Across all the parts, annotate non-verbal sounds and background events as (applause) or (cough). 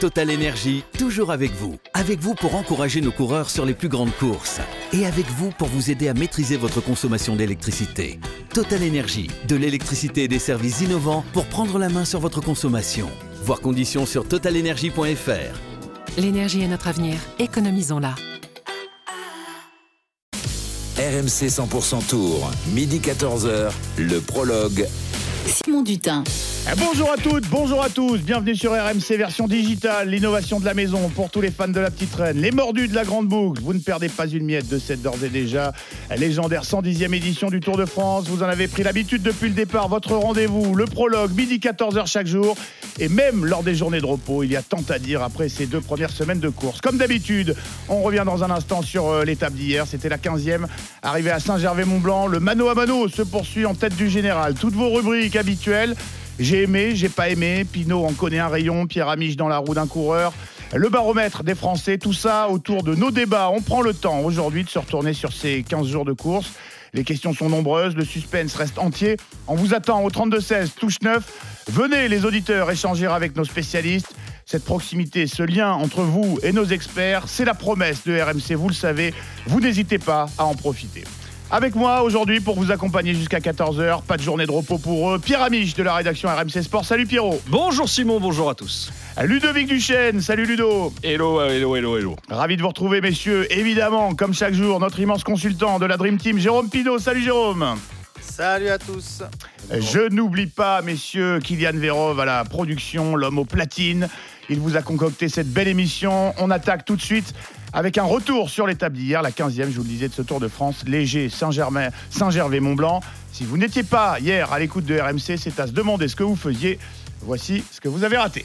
Total Énergie, toujours avec vous. Avec vous pour encourager nos coureurs sur les plus grandes courses. Et avec vous pour vous aider à maîtriser votre consommation d'électricité. Total Énergie, de l'électricité et des services innovants pour prendre la main sur votre consommation. Voir conditions sur totalenergie.fr. L'énergie est notre avenir, économisons-la. RMC 100% Tour, midi 14h, le prologue. Simon Dutin. Bonjour à toutes, bonjour à tous, bienvenue sur RMC version digitale, l'innovation de la maison pour tous les fans de la petite reine, les mordus de la grande boucle. Vous ne perdez pas une miette de cette d'ores et déjà légendaire 110e édition du Tour de France. Vous en avez pris l'habitude depuis le départ, votre rendez-vous, le prologue, midi 14h chaque jour. Et même lors des journées de repos, il y a tant à dire après ces deux premières semaines de course. Comme d'habitude, on revient dans un instant sur euh, l'étape d'hier, c'était la 15e, arrivée à Saint-Gervais-Mont-Blanc. Le mano à mano se poursuit en tête du général. Toutes vos rubriques habituelles. J'ai aimé, j'ai pas aimé. Pinot en connaît un rayon. Pierre Amiche dans la roue d'un coureur. Le baromètre des Français, tout ça autour de nos débats. On prend le temps aujourd'hui de se retourner sur ces 15 jours de course. Les questions sont nombreuses, le suspense reste entier. On vous attend au 32-16, touche 9. Venez les auditeurs échanger avec nos spécialistes. Cette proximité, ce lien entre vous et nos experts, c'est la promesse de RMC, vous le savez. Vous n'hésitez pas à en profiter. Avec moi aujourd'hui pour vous accompagner jusqu'à 14h, pas de journée de repos pour eux, Pierre Amiche de la rédaction RMC Sport. Salut Pierrot. Bonjour Simon, bonjour à tous. Ludovic Duchesne, salut Ludo. Hello, hello, hello, hello. Ravi de vous retrouver messieurs. Évidemment, comme chaque jour, notre immense consultant de la Dream Team, Jérôme Pino. Salut Jérôme. Salut à tous. Je n'oublie pas, messieurs, Kylian Vérov à la production, l'homme aux platines. Il vous a concocté cette belle émission. On attaque tout de suite avec un retour sur l'étape d'hier, la 15e, je vous le disais, de ce Tour de France, léger Saint-Germain, Saint-Gervais-Mont-Blanc. Si vous n'étiez pas hier à l'écoute de RMC, c'est à se demander ce que vous faisiez. Voici ce que vous avez raté.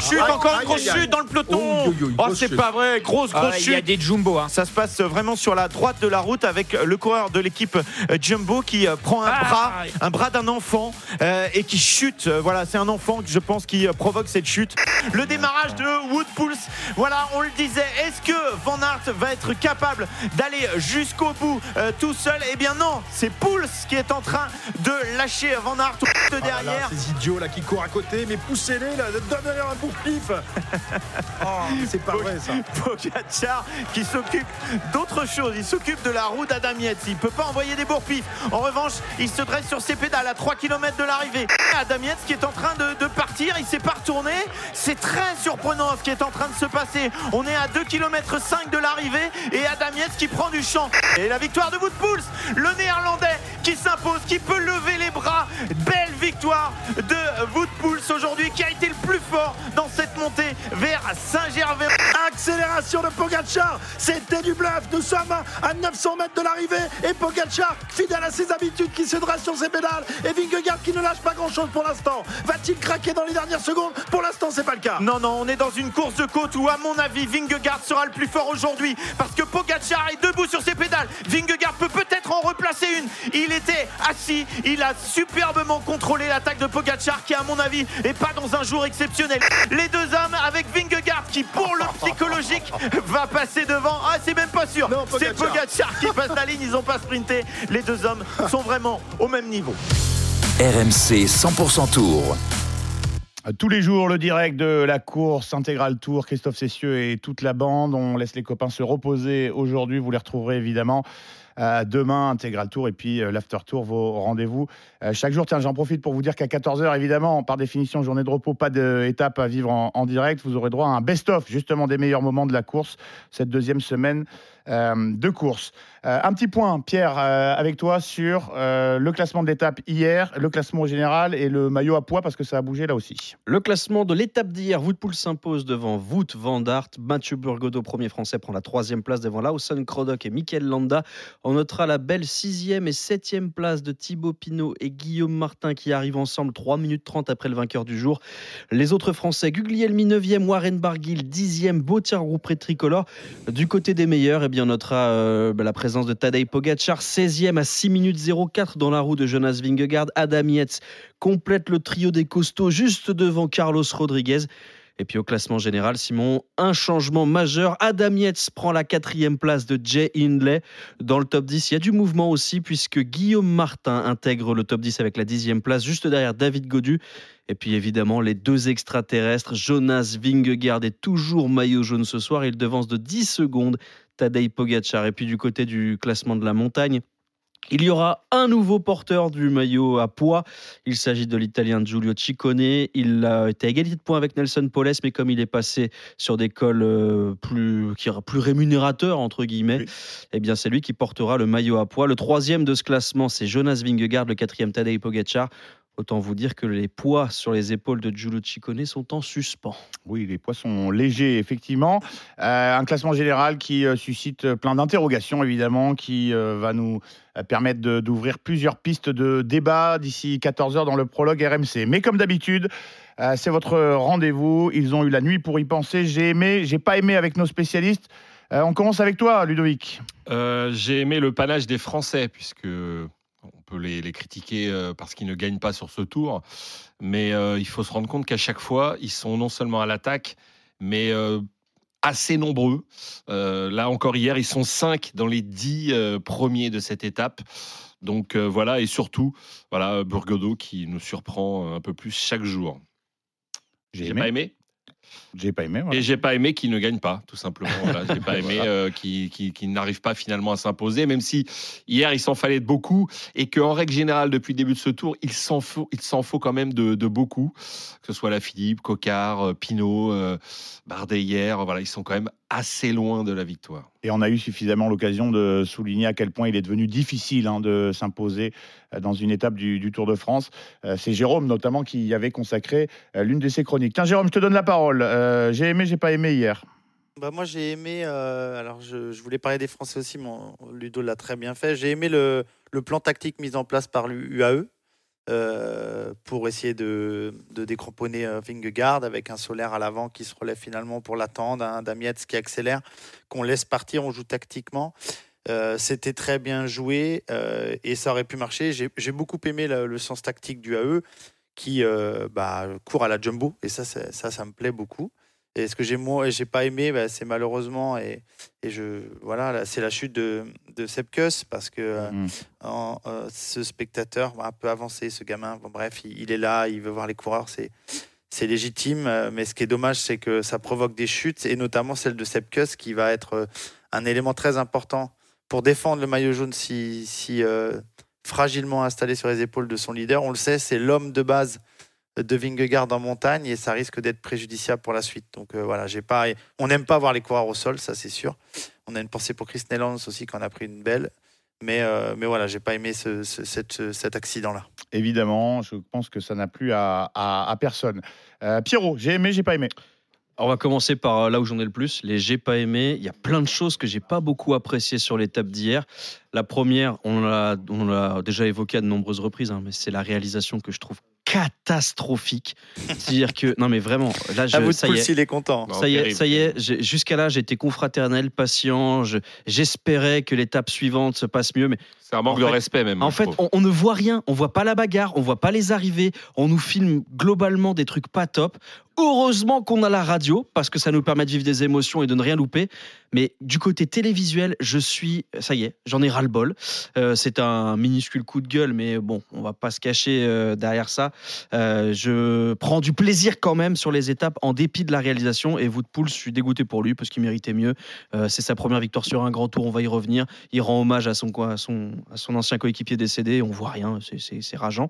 Chute, encore une grosse chute dans le peloton. Oh, c'est pas vrai, grosse, grosse chute. Il y a des jumbo. Hein. Ça se passe vraiment sur la droite de la route avec le coureur de l'équipe euh, Jumbo qui euh, prend un bras, un bras d'un enfant euh, et qui chute. Voilà, c'est un enfant, je pense, qui provoque cette chute. Le démarrage de Wood Pulse. Voilà, on le disait. Est-ce que Van Aert va être capable d'aller jusqu'au bout tout seul? Eh bien non, c'est Pulse qui est en train de lâcher Van Aert de derrière. ces idiots là qui courent à côté, mais poussez-les là, donnez-leur un bout pif (laughs) oh, C'est pas vrai ça. Pogacar qui s'occupe d'autre chose. Il s'occupe de la roue d'Adam Yates. Il peut pas envoyer des bourre-pifs. En revanche, il se dresse sur ses pédales à 3 km de l'arrivée. Adam Yates qui est en train de, partir. Il s'est pas retourné. C'est très surprenant ce qui est en train de se passer. On est à 2 km 5 de l'arrivée et Adam Yates qui prend du champ. Et la victoire de Woodpulse, le néerlandais qui s'impose, qui peut lever les bras. Belle victoire de Woodpulse aujourd'hui qui a été le plus fort dans cette montée vers Saint-Gervais. Accélération de Pogacar, c'était du bluff. Nous sommes à 900 mètres de l'arrivée et Pogacar, fidèle à ses habitudes, qui se dresse sur ses pédales et Vingegaard qui ne lâche pas grand-chose pour l'instant. Va-t-il craquer dans les dernières secondes? Pour l'instant, c'est pas le cas. Non, non, on est dans une course de côte où, à mon avis, Vingegaard sera le plus fort aujourd'hui parce que Pogacar est debout sur ses pédales. Vingegaard peut peut-être en replacer une. Il était assis, il a superbement contrôlé l'attaque de Pogacar qui, à mon avis, est pas dans un jour exceptionnel. Les deux hommes avec Vingegaard qui, pour le psychologique, va passer devant. Ah, c'est même pas sûr. C'est Pogacar qui passe la ligne. Ils ont pas sprinté. Les deux hommes sont vraiment au même niveau. RMC 100% Tour. Tous les jours, le direct de la course intégrale Tour, Christophe Cessieux et toute la bande. On laisse les copains se reposer aujourd'hui. Vous les retrouverez évidemment demain, intégral tour et puis euh, l'after tour, vos rendez-vous euh, chaque jour. Tiens, j'en profite pour vous dire qu'à 14h, évidemment, par définition, journée de repos, pas d'étape à vivre en, direct. Vous aurez droit à un best-of, justement, des meilleurs moments de la course, cette deuxième semaine de course. un petit point, Pierre, avec toi sur le classement de l'étape hier, le classement général et le maillot à poids, parce que ça a bougé là aussi. Le classement de l'étape d'hier, Woodpool s'impose devant Wout van Aert. Mathieu Burgodeau, premier français, prend la troisième place devant Lawson Croddock et Mikel Landa. On notera la belle sixième et septième place de Thibaut Pinot et Guillaume Martin qui arrivent ensemble 3 minutes 30 après le vainqueur du jour. Les autres Français, Guglielmi 9e, Warren Barguil 10e, Bautier Roupré tricolore. Du côté des meilleurs, on notera euh, bah, la présence de Tadej Pogacar 16e à 6 minutes 04 dans la roue de Jonas Vingegaard. Adam Yates complète le trio des costauds juste devant Carlos Rodriguez. Et puis au classement général, Simon, un changement majeur. Adam Yates prend la quatrième place de Jay Hindley. Dans le top 10, il y a du mouvement aussi puisque Guillaume Martin intègre le top 10 avec la dixième place juste derrière David Godu. Et puis évidemment, les deux extraterrestres, Jonas Vingegaard est toujours maillot jaune ce soir. Il devance de 10 secondes Tadej Pogacar. Et puis du côté du classement de la montagne, il y aura un nouveau porteur du maillot à poids. Il s'agit de l'Italien Giulio Ciccone. Il a été à égalité de points avec Nelson Poles, mais comme il est passé sur des cols euh, plus, qui, plus rémunérateurs, entre guillemets, eh bien c'est lui qui portera le maillot à poids. Le troisième de ce classement, c'est Jonas Vingegaard, le quatrième Tadej Pogacar. Autant vous dire que les poids sur les épaules de Giulio Ciccone sont en suspens. Oui, les poids sont légers, effectivement. Euh, un classement général qui euh, suscite plein d'interrogations, évidemment, qui euh, va nous permettre d'ouvrir plusieurs pistes de débat d'ici 14h dans le prologue RMC. Mais comme d'habitude, c'est votre rendez-vous. Ils ont eu la nuit pour y penser. J'ai aimé, j'ai pas aimé avec nos spécialistes. on commence avec toi, Ludovic. j'ai aimé le panache des Français, puisque peut les, critiquer euh, parce qu'ils ne gagnent pas sur ce tour, mais euh, il faut se rendre compte qu'à chaque fois, ils sont non seulement à l'attaque, mais euh, assez nombreux. là encore hier, ils sont cinq dans les dix premiers de cette étape. Donc voilà, et surtout, voilà, Burgodo qui nous surprend un peu plus chaque jour. J'ai pas aimé j'ai pas aimé. Et j'ai pas aimé qu'il ne gagne pas, tout simplement. Voilà. (laughs) J'ai pas aimé euh, qu'il n'arrive pas finalement à s'imposer, même si hier il s'en fallait de beaucoup et qu'en règle générale, depuis le début de ce tour, il s'en faut, il s'en faut quand même de, beaucoup, que ce soit la Philippe, Cocard, euh, Pinot, euh, Bardet hier. Voilà, ils sont quand même assez loin de la victoire. Et on a eu suffisamment l'occasion de souligner à quel point il est devenu difficile hein, de s'imposer euh, dans une étape du, Tour de France. Euh, c'est Jérôme notamment qui y avait consacré euh, l'une de ses chroniques. Tiens Jérôme, je te donne la parole. j'ai aimé, j'ai pas aimé hier. Bah moi j'ai aimé, alors je, voulais parler des Français aussi, mais Ludo l'a très bien fait. J'ai aimé le, le, plan tactique mis en place par l'UAE. Euh, pour essayer de, de décramponner euh, Vingegaard avec un solaire à l'avant qui se relève finalement pour l'attendre, un Damietz qui accélère, qu'on laisse partir, on joue tactiquement. Euh, c'était très bien joué et ça aurait pu marcher. J'ai beaucoup aimé le, sens tactique du AE qui bah, court à la jumbo et ça, ça, ça me plaît beaucoup. Et ce que j'ai j'ai pas aimé, bah, c'est malheureusement et, et je voilà, c'est la chute de, de Sepkus parce que euh, mm. euh, ce spectateur un peu avancé, ce gamin, bon, bref, il, est là, il veut voir les coureurs, c'est c'est légitime, euh, mais ce qui est dommage, c'est que ça provoque des chutes et notamment celle de Sepkus qui va être un élément très important pour défendre le maillot jaune si, si fragilement installé sur les épaules de son leader. On le sait, c'est l'homme de base de Vingegaard en montagne et ça risque d'être préjudiciable pour la suite. Donc euh, voilà, j'ai pas, on n'aime pas voir les coureurs au sol, ça c'est sûr. On a une pensée pour Chris Nellans aussi qui en a pris une belle. Mais, euh, mais voilà, j'ai pas aimé ce, cet accident-là. Évidemment, je pense que ça n'a plu à, à, personne. Euh, Pierrot, j'ai aimé, j'ai pas aimé. on va commencer par là où j'en ai le plus, les j'ai pas aimé. Il y a plein de choses que j'ai pas beaucoup appréciées sur l'étape d'hier. La première, on l'a déjà évoqué à de nombreuses reprises, hein, mais c'est la réalisation que je trouve catastrophique. C'est-à-dire que non mais vraiment là je, ça y est, il est content. Ça y est, ça y est. Jusqu'à là, j'étais confraternel, patient. J'espérais que l'étape suivante se passe mieux, mais c'est un manque de respect même. En fait, on, ne voit rien. On voit pas la bagarre, on voit pas les arrivées. On nous filme globalement des trucs pas top. Heureusement qu'on a la radio parce que ça nous permet de vivre des émotions et de ne rien louper. Mais du côté télévisuel, je suis, ça y est, j'en ai ras le bol. Euh, c'est un minuscule coup de gueule, mais bon, on va pas se cacher euh, derrière ça. Euh, je prends du plaisir quand même sur les étapes en dépit de la réalisation. Et poule, je suis dégoûté pour lui parce qu'il méritait mieux. c'est sa première victoire sur un grand tour, on va y revenir. Il rend hommage à son, à son, son ancien coéquipier décédé. On voit rien, c'est rageant.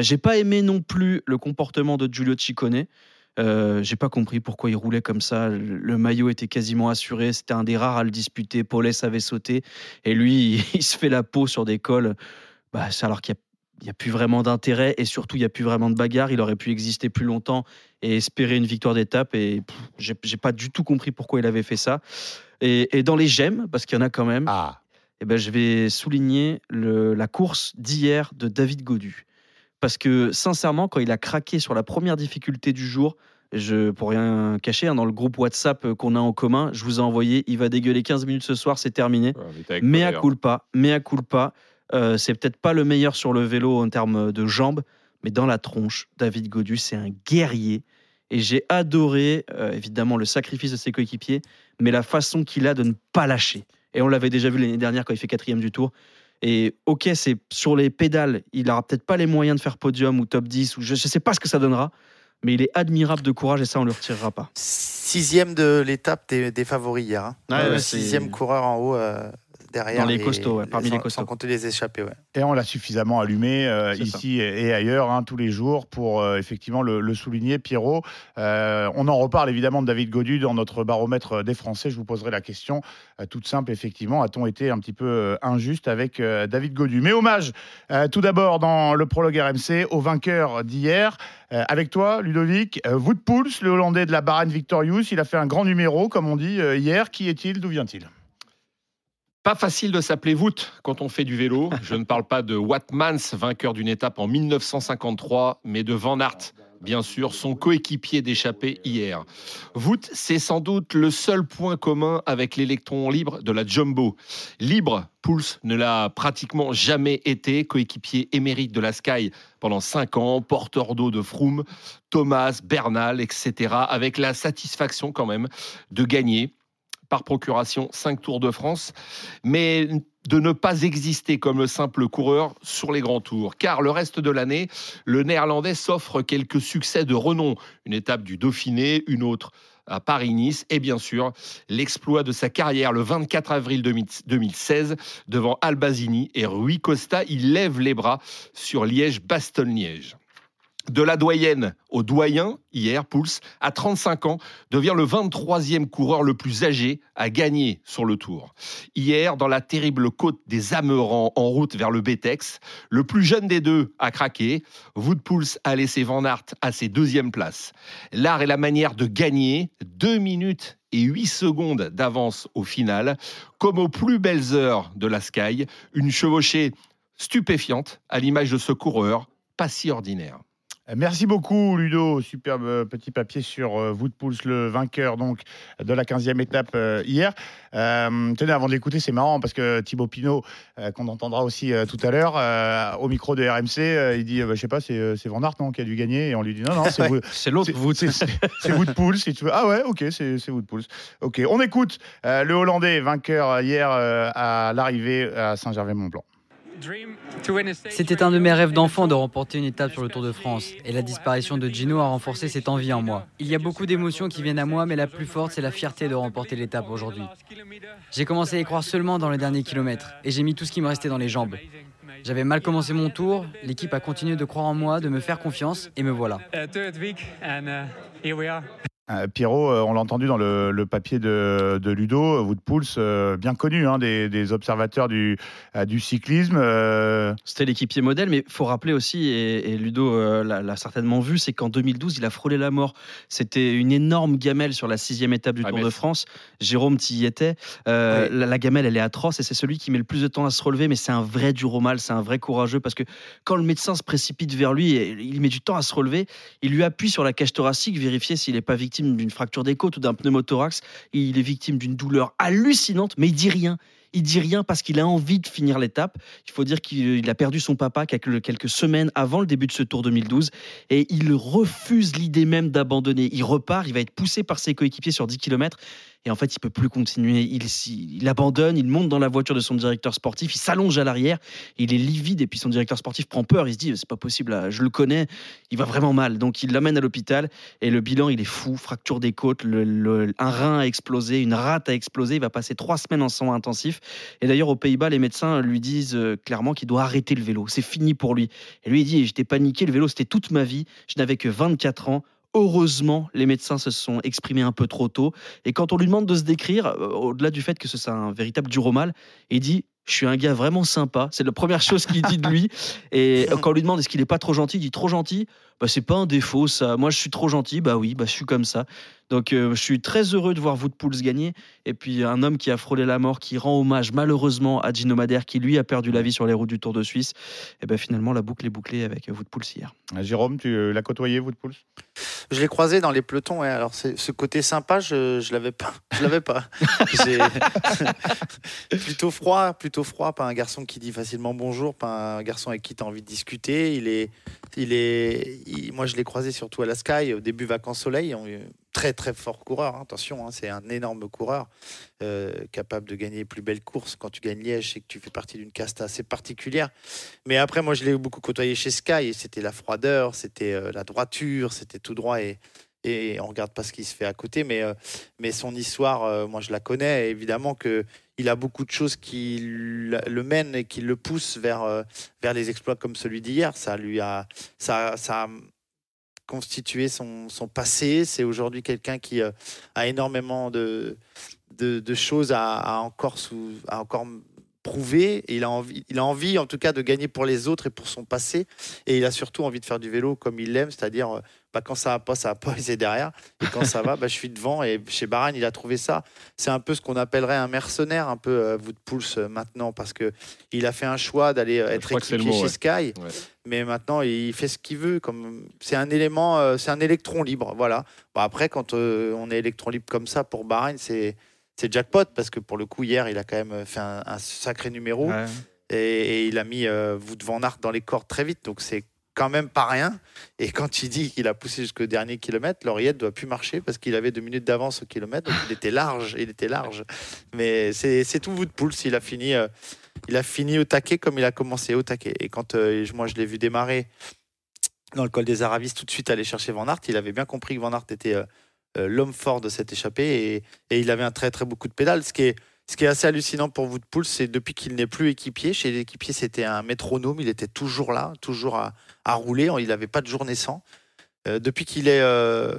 J'ai pas aimé non plus le comportement de Giulio Ciccone. Euh, j'ai pas compris pourquoi il roulait comme ça. Le maillot était quasiment assuré. C'était un des rares à le disputer. Paulès avait sauté. Et lui, (laughs) il se fait la peau sur des cols. Bah, alors qu'il n'y a, plus vraiment d'intérêt. Et surtout, il n'y a plus vraiment de bagarre. Il aurait pu exister plus longtemps et espérer une victoire d'étape. Et j'ai pas du tout compris pourquoi il avait fait ça. Et, dans les gemmes, parce qu'il y en a quand même, ah. et eh ben, je vais souligner la course d'hier de David Godu. Parce que sincèrement, quand il a craqué sur la première difficulté du jour, je, pour rien cacher, hein, dans le groupe WhatsApp euh, qu'on a en commun, je vous ai envoyé, il va dégueuler 15 minutes ce soir, c'est terminé. mais à culpa, mais à culpa, euh, c'est peut-être pas le meilleur sur le vélo en termes de jambes, mais dans la tronche, David Godu, c'est un guerrier. Et j'ai adoré, euh, évidemment, le sacrifice de ses coéquipiers, mais la façon qu'il a de ne pas lâcher. Et on l'avait déjà vu l'année dernière quand il fait quatrième du tour. Et ok, c'est sur les pédales, il aura peut-être pas les moyens de faire podium ou top 10, ou je ne sais pas ce que ça donnera, mais il est admirable de courage et ça, on ne le retirera pas. Sixième de l'étape des, des favoris hier. hein. Ouais, Euh, ouais, sixième coureur en haut euh, derrière. Dans les costauds, ouais, parmi sans, les costauds. Sans compter les échappés, ouais. Et on l'a suffisamment allumé euh, ça. ici et ailleurs, hein, tous les jours, pour euh, effectivement le, le souligner. Pierrot, Euh, on en reparle évidemment de David Godu dans notre baromètre des Français. Je vous poserai la question euh, toute simple, effectivement. A-t-on été un petit peu injuste avec euh, David Godu? Mais hommage euh, tout d'abord dans le prologue RMC au vainqueur d'hier. Euh, avec toi, Ludovic, euh, Wout Poels, le Hollandais de la Bahrain Victorious, il a fait un grand numéro, comme on dit euh, hier. Qui est-il? D'où vient-il? Pas facile de s'appeler Wout quand on fait du vélo. Je ne parle pas de Watmans, vainqueur d'une étape en 1953, mais de Van Aert, bien sûr, son coéquipier d'échappée hier. Wout, c'est sans doute le seul point commun avec l'électron libre de la Jumbo. Libre, Pouls ne l'a pratiquement jamais été, coéquipier émérite de la Sky pendant cinq ans, porteur d'eau de Froome, Thomas, Bernal, etc., avec la satisfaction quand même de gagner par procuration 5 Tours de France, mais de ne pas exister comme le simple coureur sur les grands tours. Car le reste de l'année, le néerlandais s'offre quelques succès de renom. Une étape du Dauphiné, une autre à Paris-Nice et bien sûr l'exploit de sa carrière le 24 avril 2016 devant Albazini et Rui Costa. Il lève les bras sur Liège-Bastogne-Liège. De la doyenne au doyen, hier, Pouls, à 35 ans, devient le 23e coureur le plus âgé à gagner sur le Tour. Hier, dans la terrible côte des Amerans en route vers le Betex, le plus jeune des deux a craqué. Wout Pouls a laissé Van Aert à ses deuxième places. L'art et la manière de gagner, 2 minutes et 8 secondes d'avance au final, comme aux plus belles heures de la Sky, une chevauchée stupéfiante à l'image de ce coureur pas si ordinaire. Merci beaucoup Ludo, superbe euh, petit papier sur euh, Poels, le vainqueur donc de la 15e étape euh, hier. Euh, tenez, avant de l'écouter, c'est marrant parce que Thibaut Pinot, euh, qu'on entendra aussi euh, tout à l'heure, euh, au micro de RMC, euh, il dit, euh, bah, je sais pas, c'est euh, c'est Van Aert non, qui a dû gagner, et on lui dit non, non, c'est (laughs) l'autre c'est- Poels, si tu veux. Ah ouais, ok, c'est c'est Poels. Ok, on écoute euh, le Hollandais vainqueur hier euh, à l'arrivée à Saint-Gervais-Mont-Blanc. C'était un de mes rêves d'enfant de remporter une étape sur le Tour de France. Et la disparition de Gino a renforcé cette envie en moi. Il y a beaucoup d'émotions qui viennent à moi, mais la plus forte, c'est la fierté de remporter l'étape aujourd'hui. J'ai commencé à y croire seulement dans le dernier kilomètre, et j'ai mis tout ce qui me restait dans les jambes. J'avais mal commencé mon tour, l'équipe a continué de croire en moi, de me faire confiance, et me voilà. Euh, Pierrot, euh, on l'a entendu dans le, le papier de, de Ludo, Wout Poels, euh, bien connu hein, des, des observateurs du, euh, du cyclisme. euh, C'était l'équipier modèle, mais il faut rappeler aussi, et, et Ludo euh, l'a certainement vu, c'est qu'en 2012, il a frôlé la mort. C'était une énorme gamelle sur la sixième étape du À Tour de France. Jérôme, tu y étais. Euh, la, la gamelle, elle est atroce et c'est celui qui met le plus de temps à se relever, mais c'est un vrai dur au mal, c'est un vrai courageux parce que quand le médecin se précipite vers lui, et il met du temps à se relever, il lui appuie sur la cage thoracique, vérifier s'il n'est pas victime d'une fracture des côtes ou d'un pneumothorax. Il est victime d'une douleur hallucinante, mais il dit rien. Il dit rien parce qu'il a envie de finir l'étape. Il faut dire qu'il il a perdu son papa quelques, semaines avant le début de ce Tour 2012 et il refuse l'idée même d'abandonner. Il repart, il va être poussé par ses coéquipiers sur 10 km et en fait, il peut plus continuer. Il, abandonne, il monte dans la voiture de son directeur sportif, il s'allonge à l'arrière, il est livide et puis son directeur sportif prend peur. Il se dit c'est pas possible, je le connais, il va vraiment mal. Donc il l'amène à l'hôpital et le bilan il est fou, fracture des côtes, le- un rein a explosé, une rate a explosé. Il va passer trois semaines en soins intensifs. Et d'ailleurs aux Pays-Bas, les médecins lui disent euh, clairement qu'il doit arrêter le vélo. C'est fini pour lui. Et lui il dit j'étais paniqué, le vélo c'était toute ma vie. Je n'avais que 24 ans. Heureusement, les médecins se sont exprimés un peu trop tôt. Et quand on lui demande de se décrire, euh, au-delà du fait que ce soit un véritable dur au mal, il dit Je suis un gars vraiment sympa. C'est la première chose qu'il dit de lui. Et (laughs) quand on lui demande est-ce qu'il est pas trop gentil, il dit Trop gentil bah, C'est pas un défaut, ça. Moi, je suis trop gentil. Bah oui, bah, je suis comme ça. Donc, euh, je suis très heureux de voir Wout Poels gagner. Et puis, un homme qui a frôlé la mort, qui rend hommage malheureusement à Gino Madère, qui lui a perdu la vie sur les routes du Tour de Suisse. Et ben finalement, la boucle est bouclée avec euh, Wout Poels hier. Jérôme, tu euh, l'as côtoyé, Wout Poels Je l'ai croisé dans les pelotons. Ouais. Alors, ce côté sympa, je je l'avais pas. Je l'avais pas. (laughs) (laughs) Plutôt froid, plutôt froid. Pas un garçon qui dit facilement bonjour. Pas un garçon avec qui tu as envie de discuter. Il est, Il est, moi, je l'ai croisé surtout à la Sky au début vacances soleil. On- Très très fort coureur. hein, attention, hein, c'est un énorme coureur euh, capable de gagner les plus belles courses. Quand tu gagnes Liège, c'est que tu fais partie d'une caste assez particulière. Mais après, moi, je l'ai beaucoup côtoyé chez Sky c'était la froideur, c'était euh, la droiture, c'était tout droit et et on regarde pas ce qui se fait à côté. Mais euh, mais son histoire, euh, moi, je la connais. Évidemment que il a beaucoup de choses qui le mènent et qui le poussent vers euh, vers les exploits comme celui d'hier. Ça lui a ça ça constitué son, son passé. C'est aujourd'hui quelqu'un qui a énormément de, de, choses à, encore sous, à encore prouver. Il a envie, il a envie, en tout cas, de gagner pour les autres et pour son passé. Et il a surtout envie de faire du vélo comme il l'aime, c'est-à-dire bah, quand ça va pas, ça va pas, il est derrière. Et quand ça va, bah, je suis devant. Et chez Bahreïn, il a trouvé ça. C'est un peu ce qu'on appellerait un mercenaire, un peu euh, vous de Pouls euh, maintenant, parce que il a fait un choix d'aller euh, être c'est mot, chez Sky Ouais. mais maintenant il fait ce qu'il veut. Comme c'est un élément, euh, c'est un électron libre, voilà. Bon, après, quand on est électron libre comme ça pour Bahreïn, c'est c'est jackpot parce que pour le coup hier, il a quand même fait un, un sacré numéro Ouais. et, et il a mis Wout van Aert dans les cordes très vite, donc c'est quand même pas rien. Et quand il dit qu'il a poussé jusqu'au dernier kilomètre, l'oreillette doit plus marcher parce qu'il avait deux minutes d'avance au kilomètre, donc il était large, il était large. Mais c'est tout Wout Pouls, il a fini. euh, il a fini au taquet comme il a commencé au taquet. Et quand euh, moi je l'ai vu démarrer dans le col des Aravis, tout de suite aller chercher Van Aert, il avait bien compris que Van Aert était euh, l'homme fort de cette échappée et, il avait un très très beau coup de pédale. Ce qui est, ce qui est assez hallucinant pour vous de Pouls, c'est depuis qu'il n'est plus équipier, chez l'équipier c'était un métronome, il était toujours là, toujours à, à rouler, il n'avait pas de journée sans. Euh, depuis qu'il est euh,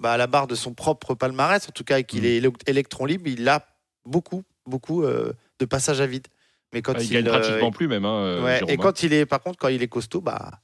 bah, à la barre de son propre palmarès, en tout cas, et qu'il Mm. est éle- électron libre, il a beaucoup, beaucoup euh, de passages à vide. Mais quand Ah, il il, gagne pratiquement plus même. hein, Ouais, et hein. quand il est, par contre, quand il est costaud, bah,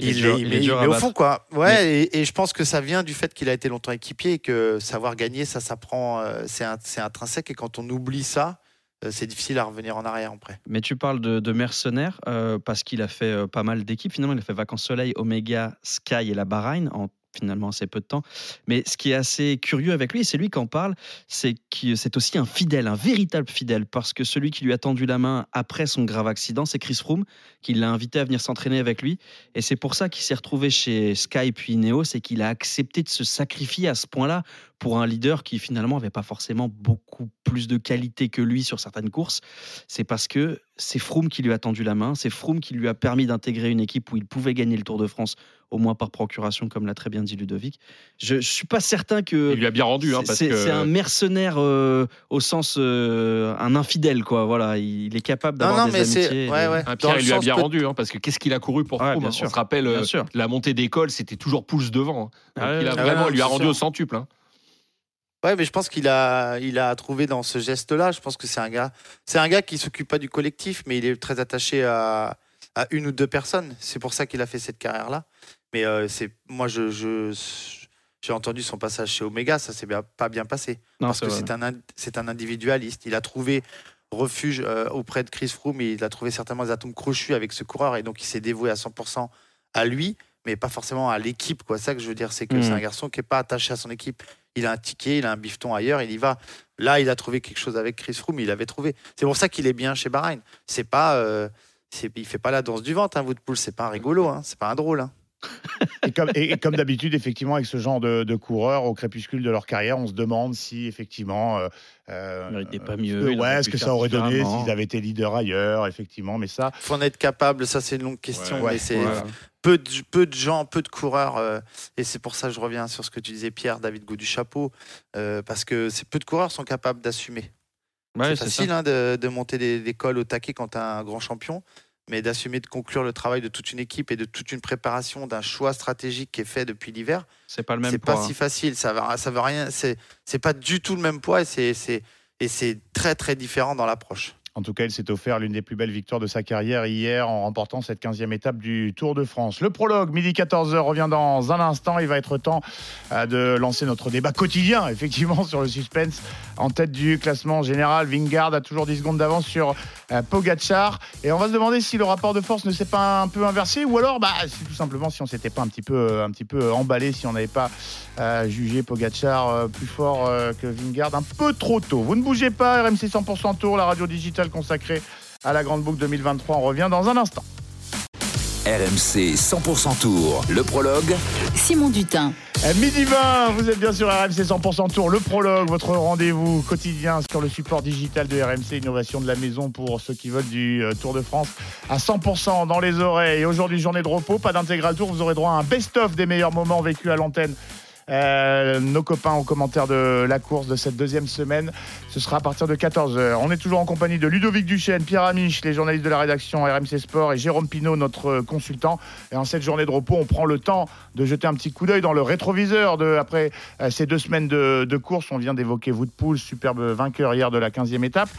Il est il, dur- est, il il est met- dur il à met au fond, quoi. Ouais, et, et je pense que ça vient du fait qu'il a été longtemps équipier et que savoir gagner, ça s'apprend, euh, c'est un- c'est intrinsèque. Et quand on oublie ça, euh, c'est difficile à revenir en arrière après. Mais tu parles de, de mercenaire euh, parce qu'il a fait euh, pas mal d'équipes. Finalement, il a fait Vacances Soleil, Omega, Sky et la Bahreïn en finalement assez peu de temps. Mais ce qui est assez curieux avec lui, c'est lui qui en parle, c'est que c'est aussi un fidèle, un véritable fidèle, parce que celui qui lui a tendu la main après son grave accident, c'est Chris Froome, qui l'a invité à venir s'entraîner avec lui. Et c'est pour ça qu'il s'est retrouvé chez Sky puis Ineos et qu'il a accepté de se sacrifier à ce point-là pour un leader qui finalement n'avait pas forcément beaucoup plus de qualité que lui sur certaines courses. C'est parce que c'est Froome qui lui a tendu la main, c'est Froome qui lui a permis d'intégrer une équipe où il pouvait gagner le Tour de France, au moins par procuration, comme l'a très bien dit Ludovic. Je ne suis pas certain que... Il lui a bien rendu. Hein, C'est- parce C'est que... c'est un mercenaire euh, au sens euh, un infidèle quoi. Voilà, il est capable Non, d'avoir non, des mais c'est. amitiés. et Ouais, Pierre, il lui a bien que- rendu, hein, parce que qu'est-ce qu'il a couru pour Ouais, Froome bien hein sûr. On se rappelle, Bien euh, sûr. la montée d'école, c'était toujours pouce devant. hein. Donc, Ah il a ouais. vraiment, il lui a c'est rendu sûr. au centuple. Ouais, mais je pense qu'il a, il a trouvé dans ce geste-là. Je pense que c'est un gars, c'est un gars qui s'occupe pas du collectif, mais il est très attaché à, à une ou deux personnes. C'est pour ça qu'il a fait cette carrière-là. Mais euh, c'est, moi, je, je- j'ai entendu son passage chez Omega, ça s'est bien- pas bien passé. Non, parce que c'est un, c'est un individualiste. Il a trouvé refuge euh, auprès de Chris Froome il a trouvé certainement des atomes crochus avec ce coureur et donc il s'est dévoué à 100% à lui, mais pas forcément à l'équipe. Quoi. Ça que je veux dire, c'est que Mhm. c'est un garçon qui n'est pas attaché à son équipe. Il a un ticket, il a un bifton ailleurs, il y va. Là, il a trouvé quelque chose avec Chris Froome, il avait trouvé. C'est pour ça qu'il est bien chez Bahreïn. C'est pas, euh, il fait pas la danse du ventre, hein, Woodpool. C'est pas un rigolo, hein, c'est pas un drôle. hein. (laughs) Et comme, et- et comme d'habitude, effectivement, avec ce genre de, de coureurs au crépuscule de leur carrière, on se demande si effectivement. euh, euh, Il pas mieux, ouais, ce que ça aurait donné s'ils avaient été leaders ailleurs, effectivement. Mais ça, Faut en être capable. Ça, c'est une longue question, Ouais, mais c'est peu de, peu de gens, peu de coureurs, euh, et c'est pour ça que je reviens sur ce que tu disais, Pierre, David Gaud du chapeau, euh, parce que c'est peu de coureurs sont capables d'assumer. Ouais, c'est facile ça. hein, de, de monter des, des cols au taquet quand tu as un grand champion, mais d'assumer de conclure le travail de toute une équipe et de toute une préparation d'un choix stratégique qui est fait depuis l'hiver, C'est pas le même c'est pas si facile. Ça va, ça veut rien. C'est, c'est pas du tout le même poids et c'est, c'est, et c'est très très différent dans l'approche. En tout cas, il s'est offert l'une des plus belles victoires de sa carrière hier en remportant cette 15e étape du Tour de France. Le prologue, midi 14h, revient dans un instant. Il va être temps euh, de lancer notre débat quotidien, (laughs) effectivement, sur le suspense. En tête du classement général, Vingard a toujours 10 secondes d'avance sur euh, Pogacar. Et on va se demander si le rapport de force ne s'est pas un peu inversé ou alors, bah, tout simplement si on s'était pas un petit peu, euh, emballé, si on n'avait pas jugé Pogacar euh, plus fort que Vingard un peu trop tôt. Vous ne bougez pas, RMC 100% Tour, la radio digitale consacrée à la Grande Boucle 2023. On revient dans un instant. RMC 100% Tour, le prologue. Simon Dutin. À midi 20, vous êtes bien sur RMC 100% Tour, le prologue, votre rendez-vous quotidien sur le support digital de RMC Innovation de la Maison pour ceux qui veulent du euh, Tour de France à 100% dans les oreilles. Aujourd'hui, journée de repos, pas d'intégral tour, vous aurez droit à un best-of des meilleurs moments vécus à l'antenne euh, nos copains aux commentaires de la course de cette deuxième semaine. Ce sera à partir de 14h. On est toujours en compagnie de Ludovic Duchesne, Pierre Amiche, les journalistes de la rédaction RMC Sport et Jérôme Pinault, notre consultant. Et en cette journée de repos, on prend le temps de jeter un petit coup d'œil dans le rétroviseur après euh, ces deux semaines de, course. On vient d'évoquer Woodpool, superbe vainqueur hier de la 15e étape.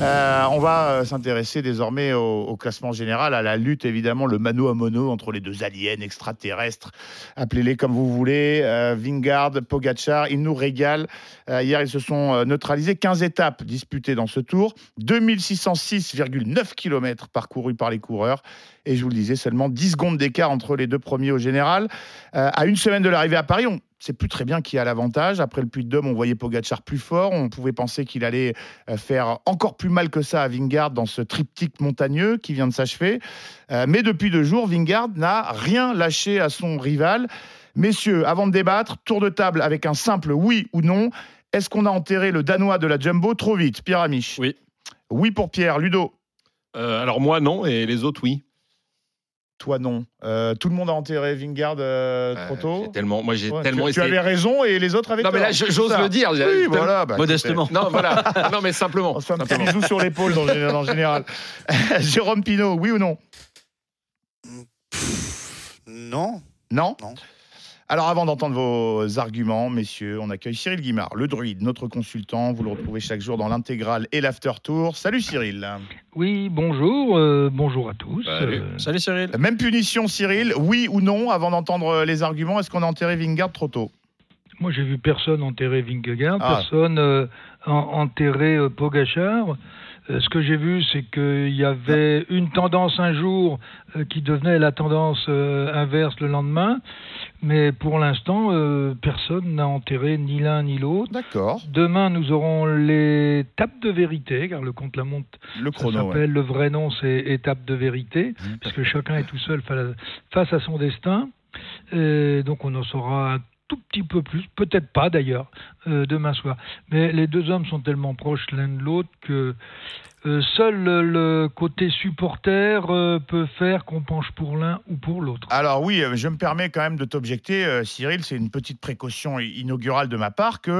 Euh, on va euh, s'intéresser désormais au, classement général, à la lutte évidemment, le mano à mono entre les deux aliens extraterrestres. Appelez-les comme vous voulez. Euh, Vingard, Pogachar, ils nous régalent. Euh, hier, ils se sont euh, neutralisés. 15 étapes disputées dans ce tour, 2606,9 km parcourus par les coureurs. Et je vous le disais, seulement 10 secondes d'écart entre les deux premiers au général. Euh, à une semaine de l'arrivée à Paris, on ne sait plus très bien qui a l'avantage. Après le Puy de Dôme, on voyait Pogachar plus fort. On pouvait penser qu'il allait euh, faire encore plus mal que ça à Vingard dans ce triptyque montagneux qui vient de s'achever. Euh, mais depuis deux jours, Vingard n'a rien lâché à son rival. Messieurs, avant de débattre, tour de table avec un simple oui ou non. Est-ce qu'on a enterré le Danois de la Jumbo trop vite Pierre Amiche Oui. Oui pour Pierre. Ludo Euh, alors moi non et les autres oui. Toi non. Euh, tout le monde a enterré Vingard euh, trop tôt tellement, moi j'ai Ouais, tellement tu, tu avais raison et les autres avec Non mais là j'ose le dire. Oui, voilà. bah, Modestement. Non voilà. (laughs) non mais simplement. On se fait un petit simplement. bisou sur l'épaule le général. (laughs) Jérôme Pinault, oui ou non? Non. Non? Non. Alors avant d'entendre vos arguments, messieurs, on accueille Cyril Guimard, le druide, notre consultant. Vous le retrouvez chaque jour dans l'intégrale et l'after tour. Salut Cyril. Oui, bonjour, euh, bonjour à tous. Salut. Euh, Salut Cyril. Même punition Cyril, oui ou non, avant d'entendre les arguments, est-ce qu'on a enterré Vingard trop tôt? Moi, j'ai vu personne enterrer Vingegaard, Ah. personne euh, en- enterrer euh, Pogachar. Euh, ce que j'ai vu, c'est qu'il y avait une tendance un jour euh, qui devenait la tendance euh, inverse le lendemain, mais pour l'instant, euh, personne n'a enterré ni l'un ni l'autre. D'accord. Demain, nous aurons les tapes de vérité, car le compte-la-montre Le Ça chrono. ouais. s'appelle le vrai nom, c'est étape de vérité, parce que chacun est tout seul fa- face à son destin. Et donc on en saura un tout petit peu plus, peut-être pas d'ailleurs, euh, demain soir. Mais les deux hommes sont tellement proches l'un de l'autre que seul le, côté supporter euh, peut faire qu'on penche pour l'un ou pour l'autre. Alors oui, euh, je me permets quand même de t'objecter, euh, Cyril, c'est une petite précaution inaugurale de ma part que,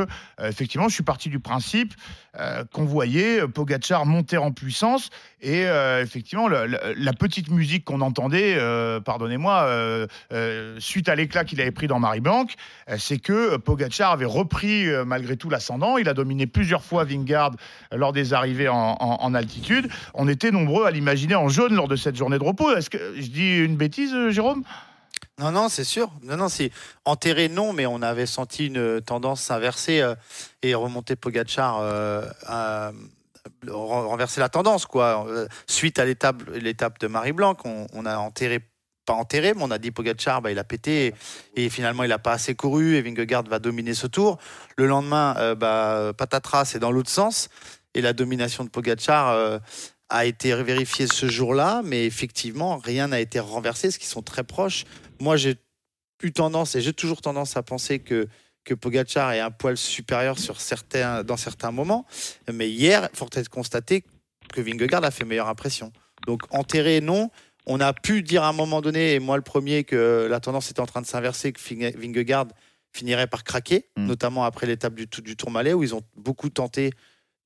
euh, effectivement, je suis parti du principe euh, qu'on voyait euh, Pogacar monter en puissance et euh, effectivement la petite musique qu'on entendait, euh, pardonnez-moi, euh, euh, suite à l'éclat qu'il avait pris dans Marie-Blanc, euh, c'est que euh, Pogacar avait repris euh, malgré tout l'ascendant. Il a dominé plusieurs fois Vingard euh, lors des arrivées en- en altitude. On était nombreux à l'imaginer en jaune lors de cette journée de repos. Est-ce que je dis une bêtise, euh, Jérôme? Non, non, c'est sûr. Non, non, c'est enterré, non, mais on avait senti une tendance s'inverser euh, et remonter Pogachar, euh, renverser la tendance, quoi. Suite à l'étape, l'étape de Marie-Blanc, on, on a enterré, pas enterré, mais on a dit Pogachar, bah, il a pété et, finalement il n'a pas assez couru et Vingegaard va dominer ce tour. Le lendemain, bah, patatras, c'est dans l'autre sens et la domination de Pogachar. euh, a été vérifiée ce jour-là, mais effectivement, rien n'a été renversé, ce qui sont très proches. Moi, j'ai eu tendance, et j'ai toujours tendance à penser que, que Pogacar est un poil supérieur sur certains, dans certains moments. Mais hier, il faut être constaté que Vingegaard a fait meilleure impression. Donc, enterré, non. On a pu dire à un moment donné, et moi le premier, que la tendance était en train de s'inverser, que Vingegaard finirait par craquer, Mm. notamment après l'étape du, du Tourmalet, où ils ont beaucoup tenté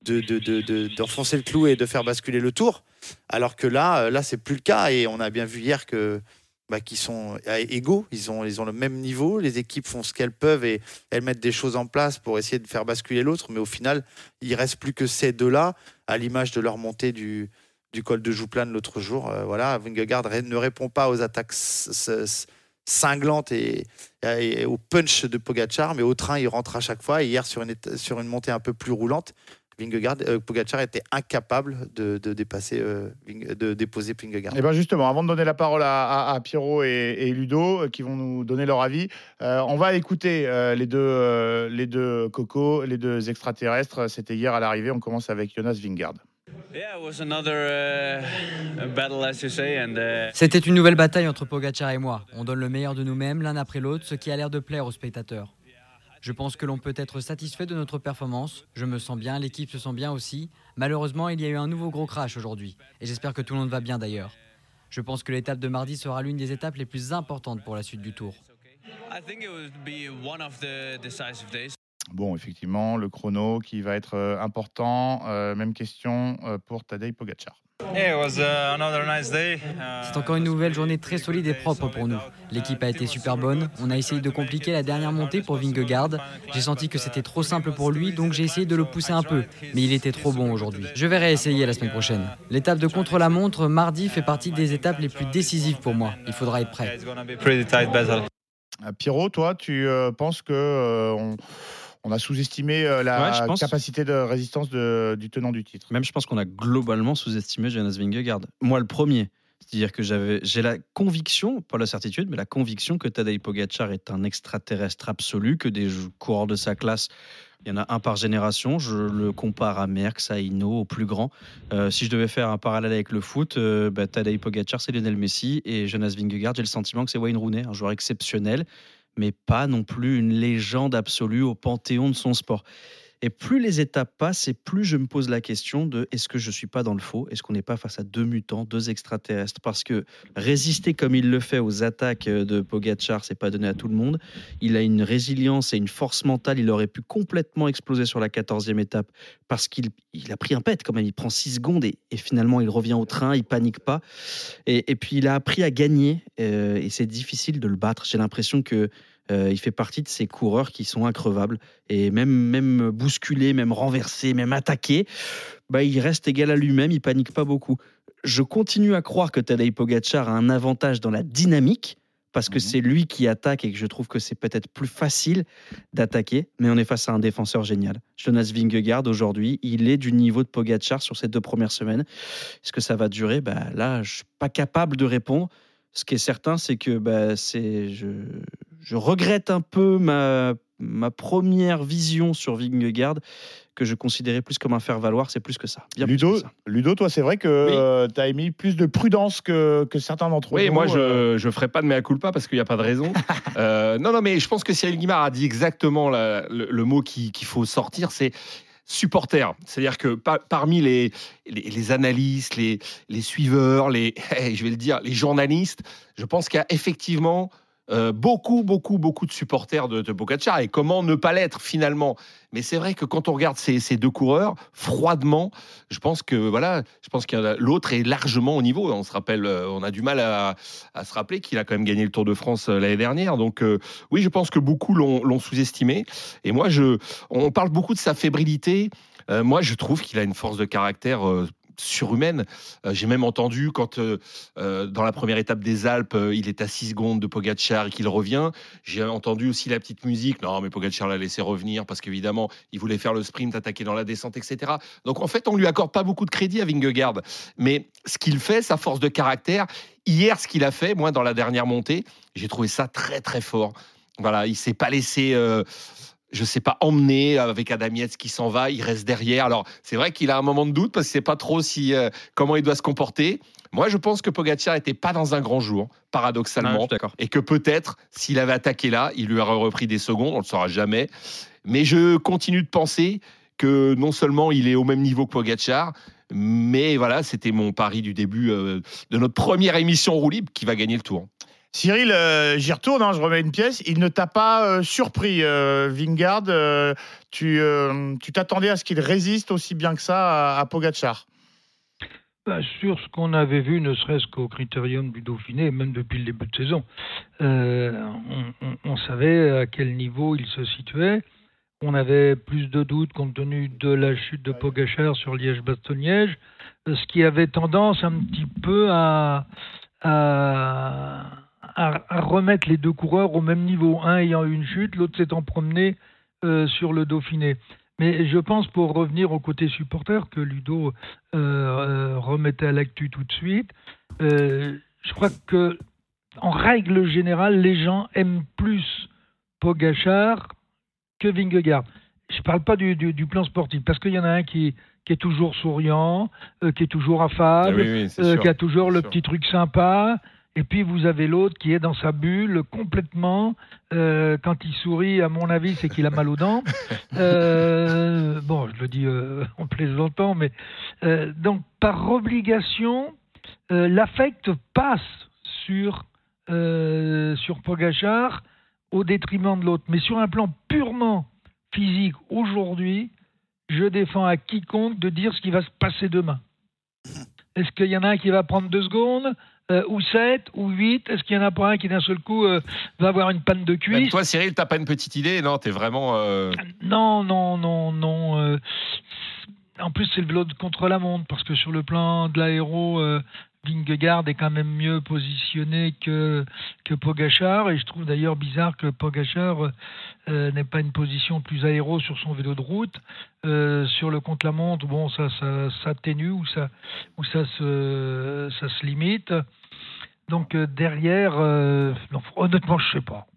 de, de- de- de- d'enfoncer le clou et de faire basculer le tour. Alors que là, euh, là c'est plus le cas. Et on a bien vu hier que bah, qu'ils sont égaux, ils ont, ils ont le même niveau, les équipes font ce qu'elles peuvent et elles mettent des choses en place pour essayer de faire basculer l'autre, mais au final, il reste plus que ces deux-là, à l'image de leur montée du, du col de Jouplane l'autre jour. Euh, voilà, Vingegaard ne répond pas aux attaques cinglantes et, et au punch de Pogachar, mais au train, il rentre à chaque fois. Et hier, sur une, sur une montée un peu plus roulante, Vingegaard, euh, Pogacar était incapable de, de dépasser, euh, Ving- de déposer Vingegaard. Et bien justement, avant de donner la parole à, à- à Pierrot et, et Ludo, euh, qui vont nous donner leur avis, euh, on va écouter euh, les, deux, euh, les deux cocos, les deux extraterrestres. C'était hier à l'arrivée. On commence avec Jonas Vingard. C'était une nouvelle bataille entre Pogacar et moi. On donne le meilleur de nous-mêmes l'un après l'autre, ce qui a l'air de plaire aux spectateurs. Je pense que l'on peut être satisfait de notre performance. Je me sens bien, l'équipe se sent bien aussi. Malheureusement, il y a eu un nouveau gros crash aujourd'hui. Et j'espère que tout le monde va bien d'ailleurs. Je pense que l'étape de mardi sera l'une des étapes les plus importantes pour la suite du tour. Bon, effectivement, le chrono qui va être euh, important. Euh, même question euh, pour Tadej Pogacar. C'est encore une nouvelle journée très solide et propre pour nous. L'équipe a été super bonne. On a essayé de compliquer la dernière montée pour Vingegaard. J'ai senti que c'était trop simple pour lui, donc j'ai essayé de le pousser un peu. Mais il était trop bon aujourd'hui. Je vais réessayer la semaine prochaine. L'étape de contre-la-montre mardi fait partie des étapes les plus décisives pour moi. Il faudra être prêt. Pierrot, toi, tu penses que on on a sous-estimé euh, la capacité de résistance du tenant du titre. Même je pense qu'on a globalement sous-estimé Jonas Vingegaard. Moi, le premier. C'est-à-dire que j'avais, j'ai la conviction, pas la certitude, mais la conviction que Tadej Pogacar est un extraterrestre absolu, que des coureurs de sa classe, il y en a un par génération. Je le compare à Merckx, à Hino, au plus grand. Euh, si je devais faire un parallèle avec le foot, euh, bah, Tadej Pogacar, c'est Lionel Messi et Jonas Vingegaard, j'ai le sentiment que c'est Wayne Rooney, un joueur exceptionnel mais pas non plus une légende absolue au panthéon de son sport. Et plus les étapes passent, et plus je me pose la question de est-ce que je suis pas dans le faux? Est-ce qu'on n'est pas face à deux mutants, deux extraterrestres? Parce que résister comme il le fait aux attaques de Pogachar, c'est pas donné à tout le monde. Il a une résilience et une force mentale. Il aurait pu complètement exploser sur la 14e étape parce qu'il a pris un pet quand même. Il prend 6 secondes et, finalement il revient au train, il panique pas. Et, puis il a appris à gagner euh, et c'est difficile de le battre. J'ai l'impression que euh, il fait partie de ces coureurs qui sont increvables. Et même, même bousculé, même renversé, même attaqué, bah, il reste égal à lui-même, il panique pas beaucoup. Je continue à croire que Tadej Pogacar a un avantage dans la dynamique, parce que mhm. c'est lui qui attaque et que je trouve que c'est peut-être plus facile d'attaquer, mais on est face à un défenseur génial. Jonas Vingegaard, aujourd'hui, il est du niveau de Pogacar sur ces deux premières semaines. Est-ce que ça va durer? Bah, Là, je suis pas capable de répondre. Ce qui est certain, c'est que bah, c'est, je, je regrette un peu ma, ma première vision sur Vingegaard que je considérais plus comme un faire-valoir, c'est plus que ça. Ludo, Ludo, toi, c'est vrai que euh, tu as émis plus de prudence que, que certains d'entre oui, nous. Oui, moi, je ne euh. ferai pas de mea culpa parce qu'il n'y a pas de raison. (laughs) Euh, non, non, mais je pense que Cyril Guimard a dit exactement le, mot qu'il faut sortir, c'est supporter. C'est-à-dire que parmi les, les, analystes, les, les suiveurs, les, (laughs) je vais le dire, les journalistes, je pense qu'il y a effectivement euh, beaucoup, beaucoup, beaucoup de supporters de, de. Et comment ne pas l'être finalement? Mais c'est vrai que quand on regarde ces, deux coureurs, froidement, je pense que voilà, je pense que l'autre est largement au niveau. On se rappelle, euh, on a du mal à, se rappeler qu'il a quand même gagné le Tour de France euh, l'année dernière. Donc oui, je pense que beaucoup l'ont sous-estimé. Et moi, je, on parle beaucoup de sa fébrilité. moi, je trouve qu'il a une force de caractère surhumaine. Euh, j'ai même entendu quand, euh, euh, dans la première étape des Alpes, il est à 6 secondes de Pogacar et qu'il revient. J'ai entendu aussi la petite musique. Non, mais Pogacar l'a laissé revenir parce qu'évidemment, il voulait faire le sprint, attaquer dans la descente, etc. Donc en fait, on lui accorde pas beaucoup de crédit à Vingegaard. Mais ce qu'il fait, sa force de caractère, hier, ce qu'il a fait, moi, dans la dernière montée, j'ai trouvé ça très, très fort. Voilà, il s'est pas laissé je sais pas, emmener avec Adam Yates qui s'en va, il reste derrière. Alors, c'est vrai qu'il a un moment de doute parce qu'il sait pas trop si, euh, comment il doit se comporter. Moi, je pense que Pogacar n'était pas dans un grand jour, paradoxalement. et que peut-être, s'il avait attaqué là, il lui aurait repris des secondes, on ne le saura jamais. Mais je continue de penser que non seulement il est au même niveau que Pogacar, mais voilà, c'était mon pari du début euh, de notre première émission roue libre qui va gagner le tour. Cyril, euh, j'y retourne, hein, je remets une pièce. Il ne t'a pas euh, surpris, euh, Vingard. tu t'attendais à ce qu'il résiste aussi bien que ça à, Pogachar bah, Sur ce qu'on avait vu, ne serait-ce qu'au critérium du Dauphiné, même depuis le début de saison, on, savait à quel niveau il se situait. On avait plus de doutes compte tenu de la chute de Pogachar sur Liège-Bastogne-Liège, ce qui avait tendance un petit peu à à, remettre les deux coureurs au même niveau, un ayant eu une chute, l'autre s'étant promené euh, sur le Dauphiné. Mais je pense, pour revenir au côté supporter, que Ludo euh, euh, remettait à l'actu tout de suite, je crois que, en règle générale, les gens aiment plus Pogachar que Vingegaard. Je ne parle pas du, plan sportif, parce qu'il y en a un qui, qui est toujours souriant, euh, qui est toujours affable, Ah oui, oui, qui a toujours le sûr. petit truc sympa. Et puis vous avez l'autre qui est dans sa bulle complètement. Euh, quand il sourit, à mon avis, c'est qu'il a mal aux dents. (laughs) Euh, bon, je le dis euh, en plaisantant, mais euh, donc par obligation, euh, l'affect passe sur euh, sur Pogachar au détriment de l'autre. Mais sur un plan purement physique, aujourd'hui, je défends à quiconque de dire ce qui va se passer demain. Est-ce qu'il y en a un qui va prendre deux secondes? Euh, ou sept ou huit Est-ce qu'il y en a pas un qui d'un seul coup euh, va avoir une panne de Même cuisse toi, Cyril, t'as pas une petite idée Non, t'es vraiment. euh, Non, non, non, non. euh, en plus, c'est le vélo de contre la montre parce que sur le plan de l'aéro, Vingegaard est quand même mieux positionné que, que Pogachar. Et je trouve d'ailleurs bizarre que Pogachar euh, n'ait pas une position plus aéro sur son vélo de route. Euh, sur le contre-la-montre, bon, ça, ça s'atténue ou ça, ou ça se, ça se limite. Donc euh, derrière, honnêtement, je sais pas.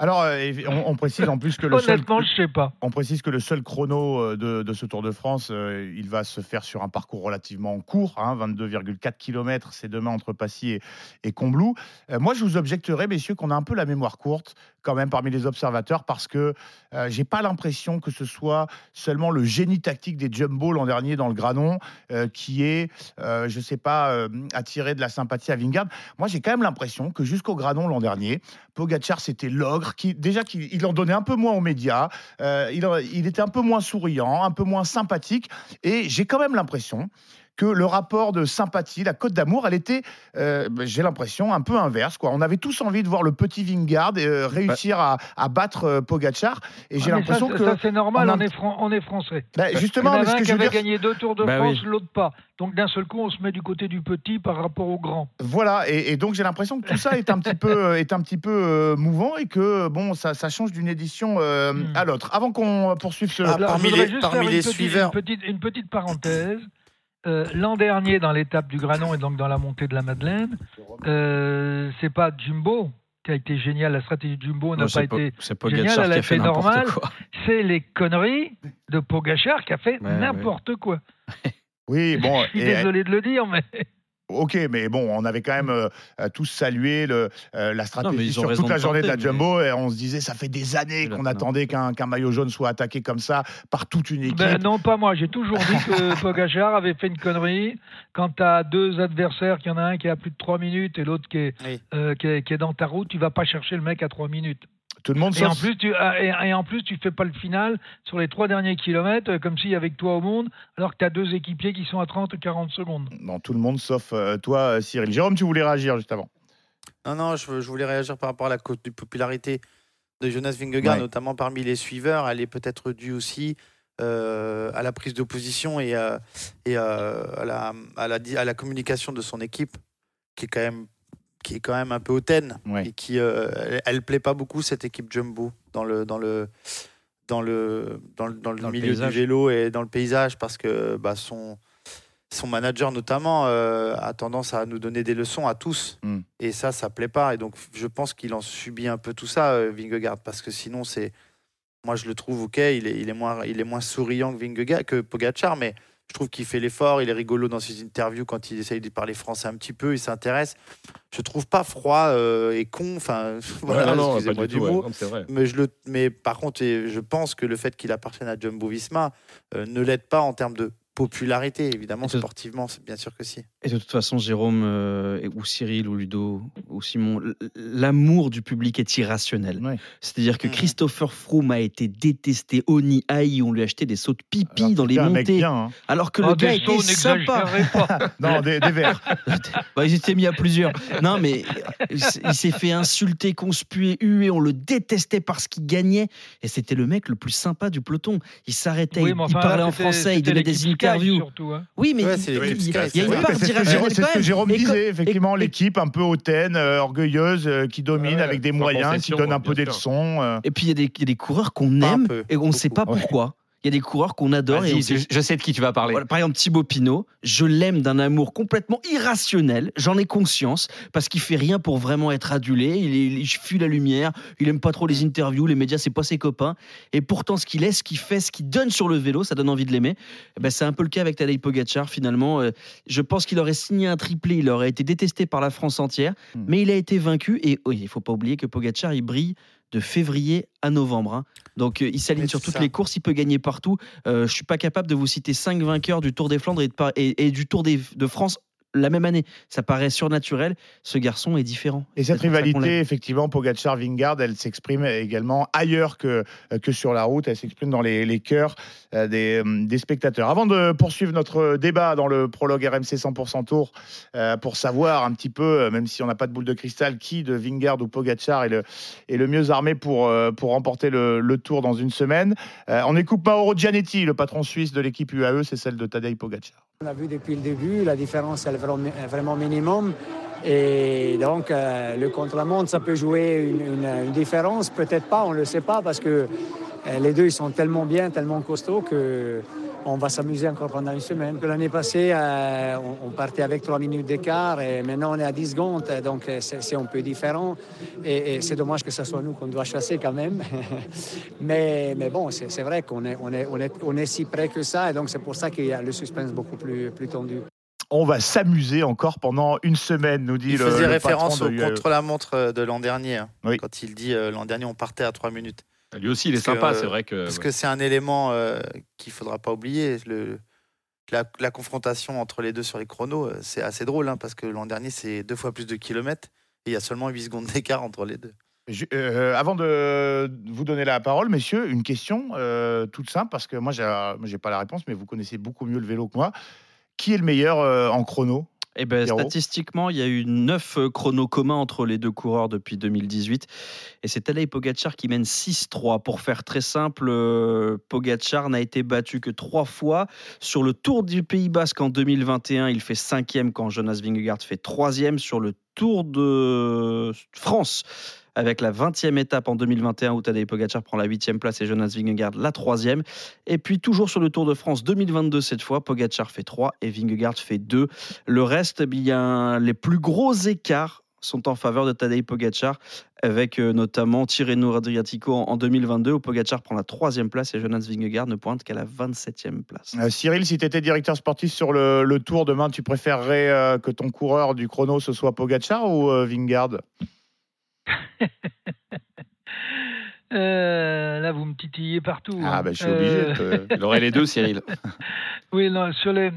Alors, euh, on, on précise en plus que le seul, je sais pas. on précise que le seul chrono euh, de, de ce Tour de France, euh, il va se faire sur un parcours relativement court, hein, 22,4 km, c'est demain entre Passy et, et Combloux. Moi, je vous objecterais, messieurs, qu'on a un peu la mémoire courte quand même parmi les observateurs parce que euh, j'ai pas l'impression que ce soit seulement le génie tactique des Jumbo l'an dernier dans le Granon euh, qui est, euh, je sais pas, attiré de la sympathie à Vingard. Moi, j'ai quand même l'impression que jusqu'au Granon l'an dernier, Pogachar c'était l'ogre qui déjà qu'il il en donnait un peu moins aux médias, euh, il était un peu moins souriant, un peu moins sympathique et j'ai quand même l'impression que le rapport de sympathie, la cote d'amour, elle était, euh, j'ai l'impression, un peu inverse. Quoi. On avait tous envie de voir le petit Vingard euh, réussir à, à battre euh, Pogachar. Et j'ai Ah, mais l'impression ça, que. ça, c'est normal, en on, un- est fran- on est français. Bah, justement, Il y en a un que qui avait dire, gagné deux Tours de Bah France, oui. l'autre pas. Donc d'un seul coup, on se met du côté du petit par rapport au grand. Voilà, et, et donc j'ai l'impression que tout ça est un petit peu, euh, est un petit peu euh, mouvant et que bon, ça, ça change d'une édition euh, Hmm. à l'autre. Avant qu'on poursuive ce. Ah, Là, parmi les- juste parmi faire une les petite- suiveurs. Une petite, une petite parenthèse. Euh, L'an dernier, dans l'étape du Granon et donc dans la montée de la Madeleine, euh, c'est pas Jumbo qui a été génial. La stratégie de Jumbo n'a pas été. c'est génial, Pogacar elle qui a a fait normal. C'est les conneries de Pogachar qui a fait Ouais, n'importe quoi. Oui, bon. (laughs) Je suis et- désolé de le dire, mais Ok, mais bon, on avait quand même euh, euh, tous salué le, euh, la stratégie sur toute la de journée de la mais- Jumbo et on se disait ça fait des années qu'on attendait qu'un maillot jaune soit attaqué comme ça par toute une équipe. Ben non, pas moi. J'ai toujours dit que (laughs) Pogachar avait fait une connerie. Quand tu as deux adversaires, qu'il y en a un qui a plus de 3 minutes et l'autre qui, est, Oui. euh, qui, est, qui est dans ta route, tu vas pas chercher le mec à 3 minutes. Tout le monde Et en, sauf- plus, tu, ah, et, et en plus, tu fais pas le final sur les trois derniers kilomètres, euh, comme s'il y avait que toi au monde, alors que tu as deux équipiers qui sont à 30 ou 40 secondes. Non, tout le monde sauf euh, toi, euh, Cyril. Jérôme, tu voulais réagir juste avant. Non, non, je, je voulais réagir par rapport à la popularité de Jonas Vingegaard, Ouais. notamment parmi les suiveurs. Elle est peut-être due aussi euh, à la prise de position et, euh, et euh, à, la, à, la, di- à la communication de son équipe, qui est quand même, qui est quand même un peu hautaine Ouais. et qui euh, elle, elle plaît pas beaucoup cette équipe Jumbo dans le dans le dans le dans le, dans le Dans milieu du vélo et dans le paysage parce que bah, son son manager notamment euh, a tendance à nous donner des leçons à tous Mm. et ça ça plaît pas et donc je pense qu'il en subit un peu tout ça euh, Vingegaard parce que sinon c'est moi je le trouve ok il est, il est moins il est moins souriant que Vingegaard que Pogacar mais je trouve qu'il fait l'effort il est rigolo dans ses interviews quand il essaye de parler français un petit peu il s'intéresse je trouve pas froid euh, et con enfin (laughs) voilà Ouais, non, non, pas excusez-moi du du tout, ouais. mot Non, mais, je le, mais par contre, je pense que le fait qu'il appartienne à Jumbo Visma euh, ne l'aide pas en termes de popularité. Évidemment, sportivement, c'est bien sûr que si. Et de toute façon, Jérôme, euh, ou Cyril, ou Ludo, ou Simon, l'amour du public est irrationnel. Ouais. C'est-à-dire que Mhm. Christopher Froome a été détesté, honni, haï, on lui a acheté des sauts de pipi Alors, dans les c'était un mec montées. bien, hein. Alors que Oh, le gars des était sauts, sympa. pas. (laughs) Non, des, des verts. (laughs) Bah, ils étaient mis à plusieurs. Non, mais il s- il s'est fait insulter, conspuer, huer. On le détestait parce qu'il gagnait. Et c'était le mec le plus sympa du peloton. Il s'arrêtait, Oui, il, parlait en français, il donnait des interviews. surtout, hein. Oui, mais Ouais, il, il- il- y a une part c'est ce que Jérôme, c'est ce que. Jérôme disait, effectivement, l'équipe un peu hautaine, euh, orgueilleuse, euh, qui domine Ouais, avec des moyens, qui donne un peu bien des leçons. euh. Et puis il y a, des- il y a des coureurs qu'on aime peu, et on ne sait pas pourquoi. Il y a des coureurs qu'on adore. Et on je, sais de qui tu vas parler. Voilà, par exemple, Thibaut Pinot, je l'aime d'un amour complètement irrationnel, j'en ai conscience, parce qu'il fait rien pour vraiment être adulé, il fuit la lumière, il aime pas trop les interviews, les médias, c'est pas ses copains, et pourtant ce qu'il est, ce qu'il fait, ce qu'il donne sur le vélo, ça donne envie de l'aimer. Eh ben, c'est un peu le cas avec Tadej Pogacar, finalement. Euh, je pense qu'il aurait signé un triplé, il aurait été détesté par la France entière, Hmm. mais il a été vaincu, et oui, il faut pas oublier que Pogacar, il brille de février à novembre. hein. Donc euh, il s'aligne sur toutes ça. les courses, il peut gagner partout. Euh, je suis pas capable de vous citer cinq vainqueurs du Tour des Flandres et, de Par- et- et du Tour des- de France la même année. Ça paraît surnaturel. Ce garçon est différent. Et cette rivalité, effectivement, Pogacar-Vingard, elle s'exprime également ailleurs que, que sur la route. Elle s'exprime dans les, les cœurs euh, des, euh, des spectateurs. Avant de poursuivre notre débat dans le prologue RMC 100% Tour, euh, pour savoir un petit peu, même si on n'a pas de boule de cristal, qui de Vingard ou Pogacar est le, est le mieux armé pour, pour remporter le, le Tour dans une semaine, euh, on écoute Mauro Gianetti, le patron suisse de l'équipe UAE, c'est celle de Tadej Pogacar. On a vu depuis le début, la différence est vraiment, minimum. Et donc, euh, le contre-la-montre, ça peut jouer une différence. Peut-être pas, on ne le sait pas, parce que euh, les deux, ils sont tellement bien, tellement costauds que on va s'amuser encore pendant une semaine. L'année passée, euh, on, partait avec 3 minutes d'écart et maintenant on est à 10 secondes, donc euh, c'est un peu différent. Et, et c'est dommage que ce soit nous qu'on doit chasser quand même. (laughs) mais, mais bon, c'est c'est vrai qu'on est, on est, on est, on est si près que ça et donc c'est pour ça qu'il y a le suspense beaucoup plus, plus tendu. On va s'amuser encore pendant une semaine, nous dit Il le, faisait le référence au l'UAE. contre-la-montre euh, de l'an dernier. hein, Oui. Quand il dit euh, l'an dernier, on partait à 3 minutes. Lui aussi, il est Parce sympa, c'est vrai que. Parce que c'est un élément euh, qu'il faudra pas oublier. Le, la, la confrontation entre les deux sur les chronos, euh, c'est assez drôle, hein, parce que l'an dernier, c'est deux fois plus de kilomètres. Et il y a seulement 8 secondes d'écart entre les deux. Je- euh, avant de vous donner la parole, messieurs, une question euh, toute simple, parce que moi, j'ai moi, j'ai pas la réponse, mais vous connaissez beaucoup mieux le vélo que moi. Qui est le meilleur euh, en chrono? Eh ben, statistiquement, il y a eu neuf euh, chronos communs entre les deux coureurs depuis 2018. Et c'est Tadej Pogacar qui mène 6-3. Pour faire très simple, euh, Pogacar n'a été battu que trois fois. Sur le Tour du Pays Basque en 2021, il fait cinquième quand Jonas Vingegaard fait troisième. Sur le Tour de France, avec la 20e étape en 2021 où Tadej Pogacar prend la 8e place et Jonas Vingegaard la 3e. Et puis toujours sur le Tour de France 2022 cette fois, Pogacar fait 3 et Vingegaard fait 2. Le reste, eh bien, les plus gros écarts sont en faveur de Tadej Pogacar, avec euh, notamment Tirreno Adriatico en, en 2022, où Pogacar prend la troisième place et Jonas Vingegaard ne pointe qu'à la 27e place. Euh, Cyril, si tu étais directeur sportif sur le, Tour demain, tu préférerais euh, que ton coureur du chrono ce soit Pogacar ou euh, Vingard (laughs) Euh, là, vous me titillez partout. Ah, hein. ben, je suis obligé. Euh, Il aurait les deux, (laughs) Cyril. Oui, non, sur les,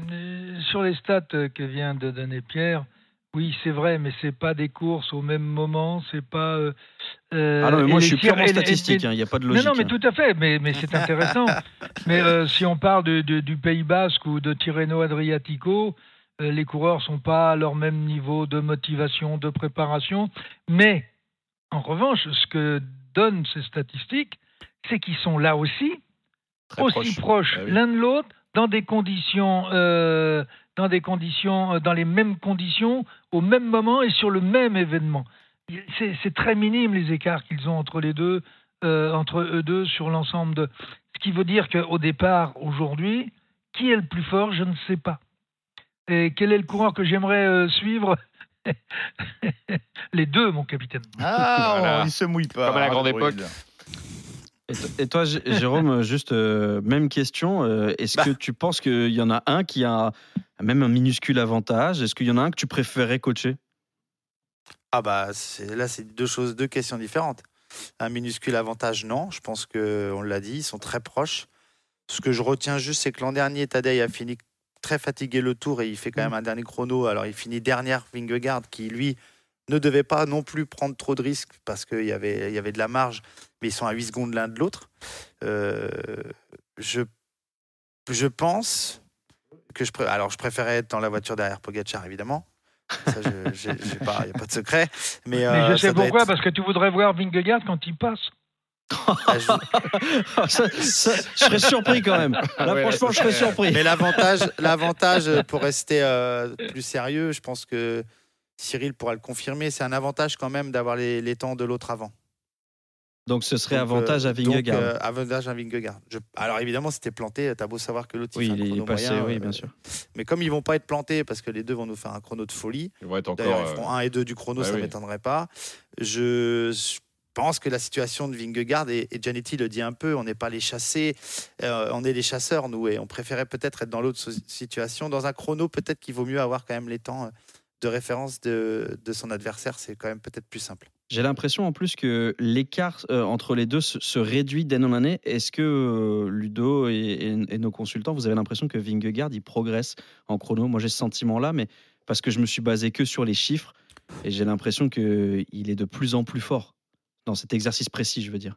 sur les stats euh, que vient de donner Pierre, oui, c'est vrai, mais c'est pas des courses au même moment, c'est pas. euh, Ah non, mais moi je suis purement statistique, hein, il n'y a pas de logique. Non, non, mais hein. tout à fait, mais, mais c'est intéressant. (laughs) mais euh, si on parle de, de- du Pays Basque ou de Tirreno Adriatico, euh, les coureurs sont pas à leur même niveau de motivation, de préparation. Mais en revanche, ce que donnent ces statistiques, c'est qu'ils sont là aussi, Très aussi proche. proches Ah oui. l'un de l'autre, dans des conditions, euh, dans des conditions, euh, dans les mêmes conditions, au même moment et sur le même événement. C'est très minime les écarts qu'ils ont entre les deux, euh, entre eux deux sur l'ensemble de. Ce qui veut dire qu'au départ, aujourd'hui, qui est le plus fort, je ne sais pas. Et quel est le coureur que j'aimerais euh, suivre? (laughs) Les deux, mon capitaine. Ah, (laughs) Voilà. on- il se mouille pas. Comme à la grande époque. Et to- Et toi, Jérôme, (laughs) juste euh, même question. euh, Est-ce Bah. que tu penses qu'il y en a un qui a même un minuscule avantage? Est-ce qu'il y en a un que tu préférais coacher? Ah bah c'est- là c'est deux choses, deux questions différentes. Un minuscule avantage, non. Je pense que on l'a dit, ils sont très proches. Ce que je retiens juste, c'est que l'an dernier, Tadej a fini très fatigué le tour et il fait quand même un dernier chrono. Alors il finit dernière Vingegaard qui lui ne devait pas non plus prendre trop de risques parce qu'il y avait, il y avait de la marge, mais ils sont à 8 secondes l'un de l'autre. Euh, je, je pense que je, pré- alors je préférais être dans la voiture derrière Pogacar évidemment. Ça, je- j'ai- j'ai pas- il n'y a pas de secret. Mais, Mais euh, je sais pourquoi, être- parce que tu voudrais voir Vingegaard quand il passe. Je- (laughs) ça- ça- Je serais surpris quand même. Là, ouais, là, franchement, je serais surpris. Mais l'avantage, l'avantage euh, pour rester euh, plus sérieux, je pense que Cyril pourra le confirmer, c'est un avantage quand même d'avoir les, les temps de l'autre avant. Donc ce serait Donc, avantage euh, à donc, Vingegaard. euh, avantage à Vingegaard. Je- Alors évidemment, c'était planté. T'as beau savoir que l'autre il Oui, fait un il est chrono passé, moyen, oui, euh, bien sûr. Mais comme ils vont pas être plantés parce que les deux vont nous faire un chrono de folie. Ils vont être D'ailleurs, encore. ils feront euh, 1 et 2 du chrono, bah ça oui. m'étonnerait pas. Je je pense que la situation de Vingegaard, et, et Giannetti le dit un peu, on n'est pas les chassés, euh, on est les chasseurs, nous, et on préférait peut-être être dans l'autre situation. Dans un chrono, peut-être qu'il vaut mieux avoir quand même les temps euh, de référence de, de son adversaire, c'est quand même peut-être plus simple. J'ai l'impression en plus que l'écart euh, entre les deux se, réduit d'année en année. Est-ce que Ludo et, nos consultants, vous avez l'impression que Vingegaard il progresse en chrono? Moi j'ai ce sentiment-là, mais parce que je me suis basé que sur les chiffres et j'ai l'impression que il est de plus en plus fort dans cet exercice précis, je veux dire.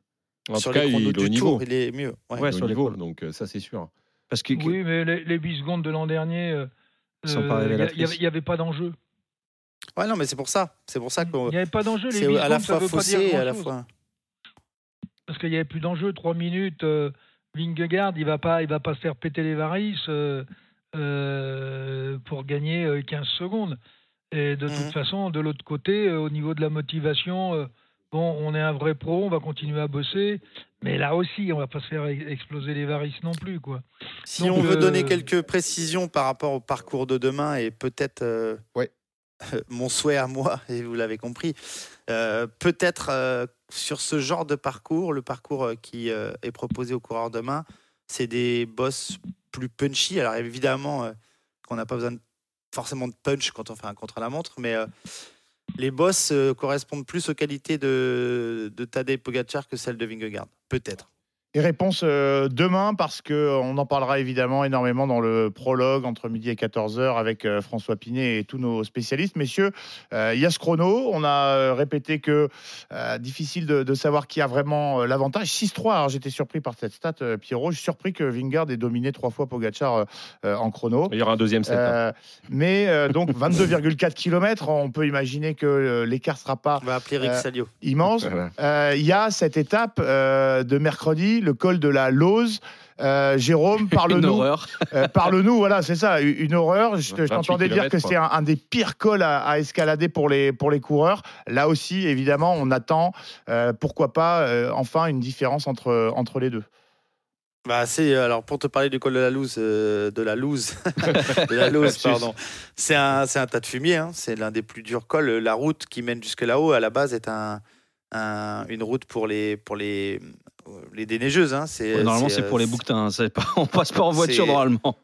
En Sur tout cas, les il est au du niveau. tour, il est mieux. Ouais. Il sur les niveau, donc euh, ça c'est sûr. Parce que Oui, mais les, les 8 secondes de l'an dernier, euh, Sont euh, pas il y a- il y révélatrices. avait- il n'y avait pas d'enjeu. Ouais, non, mais c'est pour ça. C'est pour ça Il qu'on. n'y avait pas d'enjeu. Les C'est 8 à la secondes, fois faussé et à la fois. Parce qu'il n'y avait plus d'enjeu. 3 minutes, euh, Vingegaard, il ne va, pas- il va pas se faire péter les varices euh, euh, pour gagner euh, 15 secondes. Et de Mhm. toute façon, de l'autre côté, euh, au niveau de la motivation, euh, bon, on est un vrai pro, on va continuer à bosser. Mais là aussi, on va pas se faire ex- exploser les varices non plus. quoi. Si Donc, on veut euh, donner quelques précisions par rapport au parcours de demain et peut-être euh, Ouais. (laughs) mon souhait à moi, et vous l'avez compris, euh, peut-être euh, sur ce genre de parcours, le parcours qui euh, est proposé aux coureurs demain, c'est des bosses plus punchy. Alors évidemment euh, qu'on n'a pas besoin de- forcément de punch quand on fait un contre-la-montre, mais euh, les bosses euh, correspondent plus aux qualités de, de Tadej Pogacar que celles de Vingegaard. Peut-être. Et réponse euh, demain, parce qu'on en parlera évidemment énormément dans le prologue entre midi et 14h avec euh, François Pinet et tous nos spécialistes. Messieurs, euh, il y a ce chrono. On a euh, répété que euh, difficile de, de savoir qui a vraiment euh, l'avantage. 6-3, alors j'étais surpris par cette stat, euh, Pierrot. Je suis surpris que Vingard ait dominé trois fois Pogacar euh, euh, en chrono. Il y aura un deuxième set. hein. Euh, mais euh, donc 22,4 km, on peut imaginer que euh, l'écart sera pas On va appeler Rick Euh, Salio. immense. Voilà. Euh, Il y a cette étape euh, de mercredi, le col de la Lose. Euh, Jérôme, une parle-nous. horreur. euh, parle-nous, voilà, c'est ça, une une horreur. Je, te- je 28 t'entendais dire que c'est un, un des pires cols à, à escalader pour les, pour les coureurs. Là aussi, évidemment, on attend, euh, pourquoi pas, euh, enfin, une différence entre, entre les deux. Bah, c'est alors pour te parler du col de la loose, euh, de la loose, (laughs) de la loose, (laughs) pardon. C'est un, c'est un tas de fumier. hein. C'est l'un des plus durs cols. La route qui mène jusque là-haut, à la base, est un, un- une route pour les pour les les déneigeuses. hein. C'est Ouais, normalement, c'est euh, pour les bouquetins. hein, Pas, (laughs) on passe pas en voiture normalement.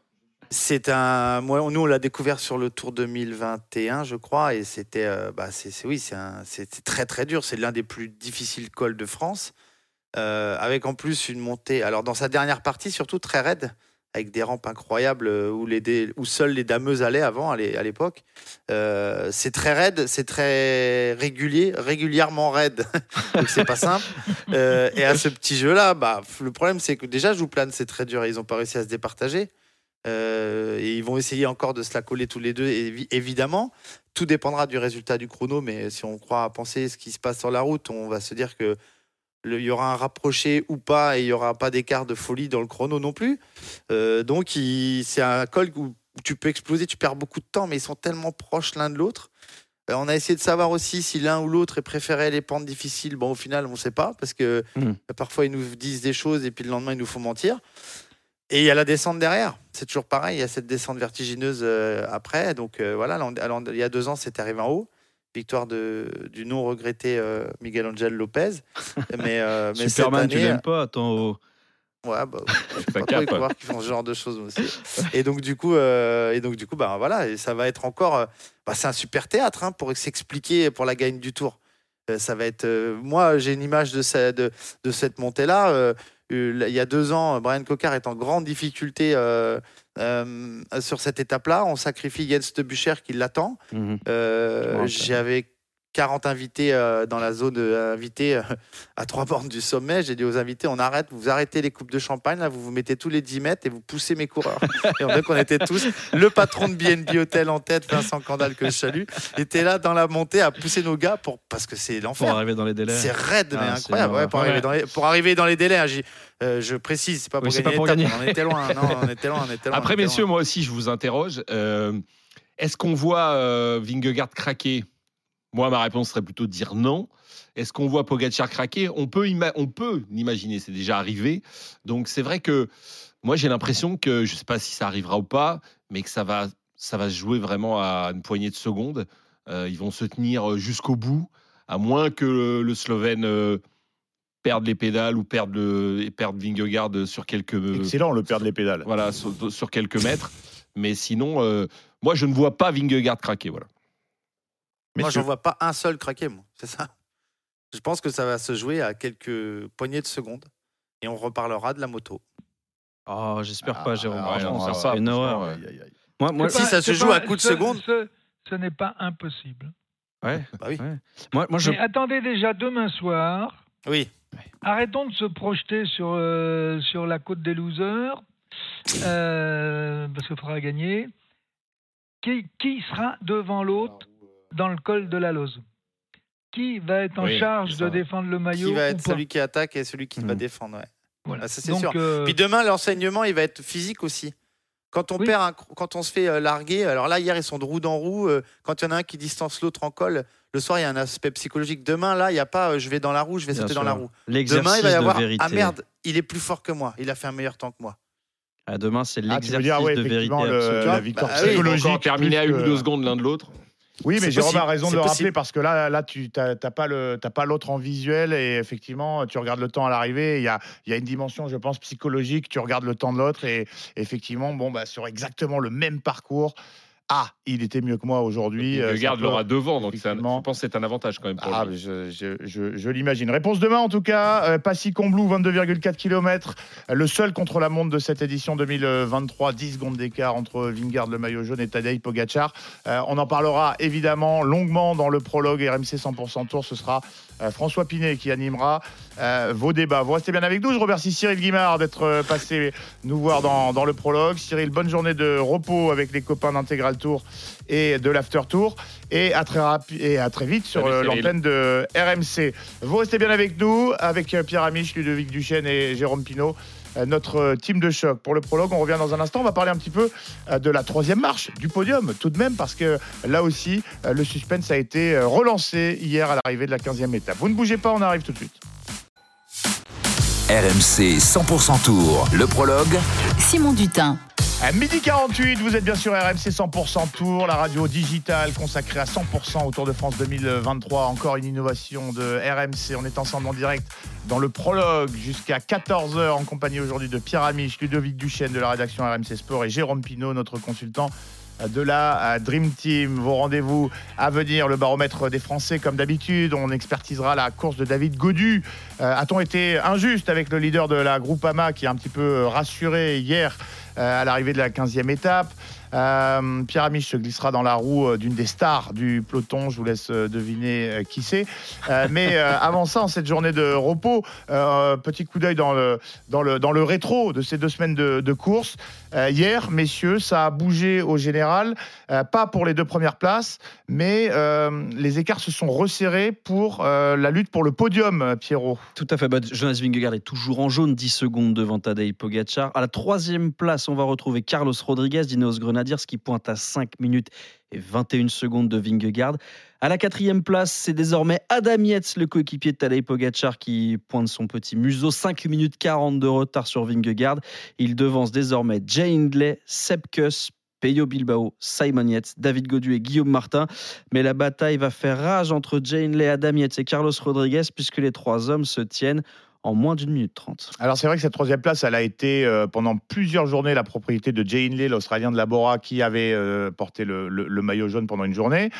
C'est un. Moi, nous, on l'a découvert sur le Tour 2021, je crois, et c'était. euh, bah, c'est, c'est- oui, c'est, un- c'est c'est très très dur. C'est l'un des plus difficiles cols de France, euh, avec en plus une montée. Alors dans sa dernière partie, surtout très raide, avec des rampes incroyables euh, où les dé- où seules les dameuses allaient avant à l'é- à l'époque. Euh, c'est très raide, c'est très régulier, régulièrement raide. (laughs) Donc c'est pas simple. (laughs) Euh, et à ce petit jeu-là, bah, le problème c'est que déjà Jouplane c'est très dur et ils ont pas réussi à se départager. Euh, et ils vont essayer encore de se la coller tous les deux, évi- évidemment. Tout dépendra du résultat du chrono, mais si on croit à penser ce qui se passe sur la route, on va se dire que il y aura un rapproché ou pas, et il y aura pas d'écart de folie dans le chrono non plus. Euh, donc c'est un col où, tu peux exploser, tu perds beaucoup de temps, mais ils sont tellement proches l'un de l'autre. Euh, on a essayé de savoir aussi si l'un ou l'autre préférait les pentes difficiles. Bon, au final, on ne sait pas, parce que Hmm. parfois ils nous disent des choses et puis le lendemain ils nous font mentir. Et il y a la descente derrière. C'est toujours pareil. Il y a cette descente vertigineuse euh, après. Donc euh, voilà, il y a deux ans, c'était arrivé en haut. Victoire de, du non regretté euh, Miguel Angel Lopez. (laughs) Mais, euh, mais cette Superman, tu année, l'aimes pas Attends, oh. Ouais, bah, (laughs) Ça pas trop cape. les coureurs qui font ce genre de choses aussi. Et donc du coup, euh, et donc du coup, bah voilà, et ça va être encore, euh, bah, c'est un super théâtre hein, pour s'expliquer pour la gagne du Tour. Euh, ça va être, euh, moi, j'ai une image de, de, de cette montée-là. euh, euh, là, il y a deux ans, Brian Cocard est en grande difficulté euh, sur cette étape-là. On sacrifie Jens de Bucher qui l'attend. Mhm. Euh. J'avais 40 invités euh, dans la zone euh, invités euh, à trois bornes du sommet. J'ai dit aux invités, on arrête, vous arrêtez les coupes de champagne, là, vous vous mettez tous les 10 mètres et vous poussez mes coureurs. (laughs) et on voit qu'on était tous, le patron de BNB Hotel en tête, Vincent Candal, que je salue, était là dans la montée à pousser nos gars pour, parce que c'est Pour l'enfer. arriver dans les délais. C'est raide, mais Ah, incroyable. Ouais, pour, arriver dans les, pour arriver dans les délais, hein, euh, je précise, c'est pas pour Oui, gagner pas pour gagner. On était loin, non, on était loin, on était loin. Après, était messieurs, loin. moi aussi, je vous interroge. Est-ce qu'on voit Vingegaard craquer? Moi, ma réponse serait plutôt de dire non. Est-ce qu'on voit Pogacar craquer? On peut, on peut l'imaginer, c'est déjà arrivé. Donc c'est vrai que moi j'ai l'impression que, je ne sais pas si ça arrivera ou pas, mais que ça va, ça va se jouer vraiment à une poignée de secondes. Euh, ils vont se tenir jusqu'au bout, à moins que le, le Slovène euh, perde les pédales ou perde, le, perde Vingegaard sur quelques... Excellent, le perdre les pédales. Voilà, sur, sur quelques mètres. Mais sinon, euh, moi je ne vois pas Vingegaard craquer. Voilà. Moi, Messieurs. j'en vois pas un seul craquer, moi. C'est ça. Je pense que ça va se jouer à quelques poignées de secondes. Et on reparlera de la moto. Oh, j'espère pas, Jérôme. Ah, ça, serait une horreur. Moi, moi, Si ça se joue à coup de ce- seconde. Ce, ce n'est pas impossible. ouais, Bah oui. ouais. Moi, moi, je. Mais attendez déjà demain soir. Oui. Arrêtons de se projeter sur, euh, sur la côte des losers, euh, parce qu'il faudra gagner. Qui, qui sera devant l'autre dans le col de la Lose Qui va être en Oui, charge de défendre le maillot Qui va être celui qui attaque et celui qui va Mm. défendre. ouais. Voilà. Ah, ça, c'est sûr. euh, Puis demain, l'enseignement, il va être physique aussi. Quand on, Oui. perd un- quand on se fait euh, larguer, alors là, hier, ils sont de roue dans roue. euh, quand il y en a un qui distance l'autre en col, le soir, il y a un aspect psychologique. Demain, là, il n'y a pas je vais dans la roue, je vais Bien sauter dans la roue. Demain, il va y avoir. Ah merde, il est plus fort que moi. Il a fait un meilleur temps que moi. Ah, demain, c'est Ah, l'exercice ouais, de vérité le- la victoire Bah oui, psychologique. Encore terminé à une ou deux secondes l'un de l'autre. Oui, mais Jérôme a possible, raison de le rappeler parce que là, là tu n'as pas l'autre en visuel et effectivement, tu regardes le temps à l'arrivée. Il y a, y a une dimension, je pense, psychologique. Tu regardes le temps de l'autre et effectivement, bon, bah, sur exactement le même parcours. Ah, il était mieux que moi aujourd'hui. euh, Vingegaard ça peut- l'aura devant, donc je pense que c'est un avantage quand même. pour Ah, je, je- je- je l'imagine. Réponse demain en tout cas. Euh, Passy-Combloux, 22,4 km. Le seul contre la montre de cette édition 2023. 10 secondes d'écart entre Vingard, le maillot jaune, et Tadej Pogacar. Euh, on en parlera évidemment longuement dans le prologue RMC 100% Tour. Ce sera euh, François Pinet qui animera euh, vos débats. Vous restez bien avec nous. Je remercie Cyril Guimard d'être euh, passé nous voir dans, dans le prologue. Cyril, bonne journée de repos avec les copains d'Intégral Tour et de l'After Tour. Et à très, et à très vite sur euh, l'antenne de RMC. Vous restez bien avec nous, avec euh, Pierre Amiche, Ludovic Duchesne et Jérôme Pinault, euh, notre euh, team de choc. Pour le prologue, on revient dans un instant. On va parler un petit peu euh, de la troisième marche, du podium, tout de même, parce que là aussi, euh, le suspense a été euh, relancé hier à l'arrivée de la 15e étape. Vous ne bougez pas, on arrive tout de suite. RMC 100% Tour, le prologue. Simon Dutin. À midi 48, vous êtes bien sûr RMC 100% Tour, la radio digitale consacrée à 100% au Tour de France 2023. Encore une innovation de RMC. On est ensemble en direct dans le prologue jusqu'à 14h en compagnie aujourd'hui de Pierre Amiche, Ludovic Duchesne de la rédaction RMC Sport et Jérôme Pinault, notre consultant de la euh, Dream Team. Vos rendez-vous à venir, le baromètre des Français comme d'habitude. On expertisera la course de David Godu. Euh, A-t-on été injuste avec le leader de la Groupama qui a un petit peu rassuré hier euh, à l'arrivée de la 15e étape? Euh, Pierre Amiche se glissera dans la roue euh, d'une des stars du peloton. Je vous laisse euh, deviner qui c'est. Mais (laughs) avant ça, en cette journée de repos, petit coup d'œil dans le, dans, le, dans le rétro de ces deux semaines de, course. Hier, messieurs, ça a bougé au général, pas pour les deux premières places, mais les écarts se sont resserrés pour la lutte pour le podium, Pierrot. Tout à fait. Bah, Jonas Vingegaard est toujours en jaune, 10 secondes devant Tadej Pogacar. À la troisième place, on va retrouver Carlos Rodriguez d'Ineos Grenadiers qui pointe à 5 minutes et 21 secondes de Vingegaard. À la quatrième place, c'est désormais Adam Yates, le coéquipier de Tadej Pogacar, qui pointe son petit museau. 5 minutes 40 de retard sur Vingegaard. Il devance désormais Jay Hindley, Sepp Kuss, Peyo Bilbao, Simon Yates, David Godu et Guillaume Martin. Mais la bataille va faire rage entre Jay Hindley, Adam Yates et Carlos Rodriguez, puisque les trois hommes se tiennent en moins d'une minute trente. Alors c'est vrai que cette troisième place, elle a été euh, pendant plusieurs journées la propriété de Jay Hindley, l'Australien de la Bora, qui avait euh, porté le, le- maillot jaune pendant une journée.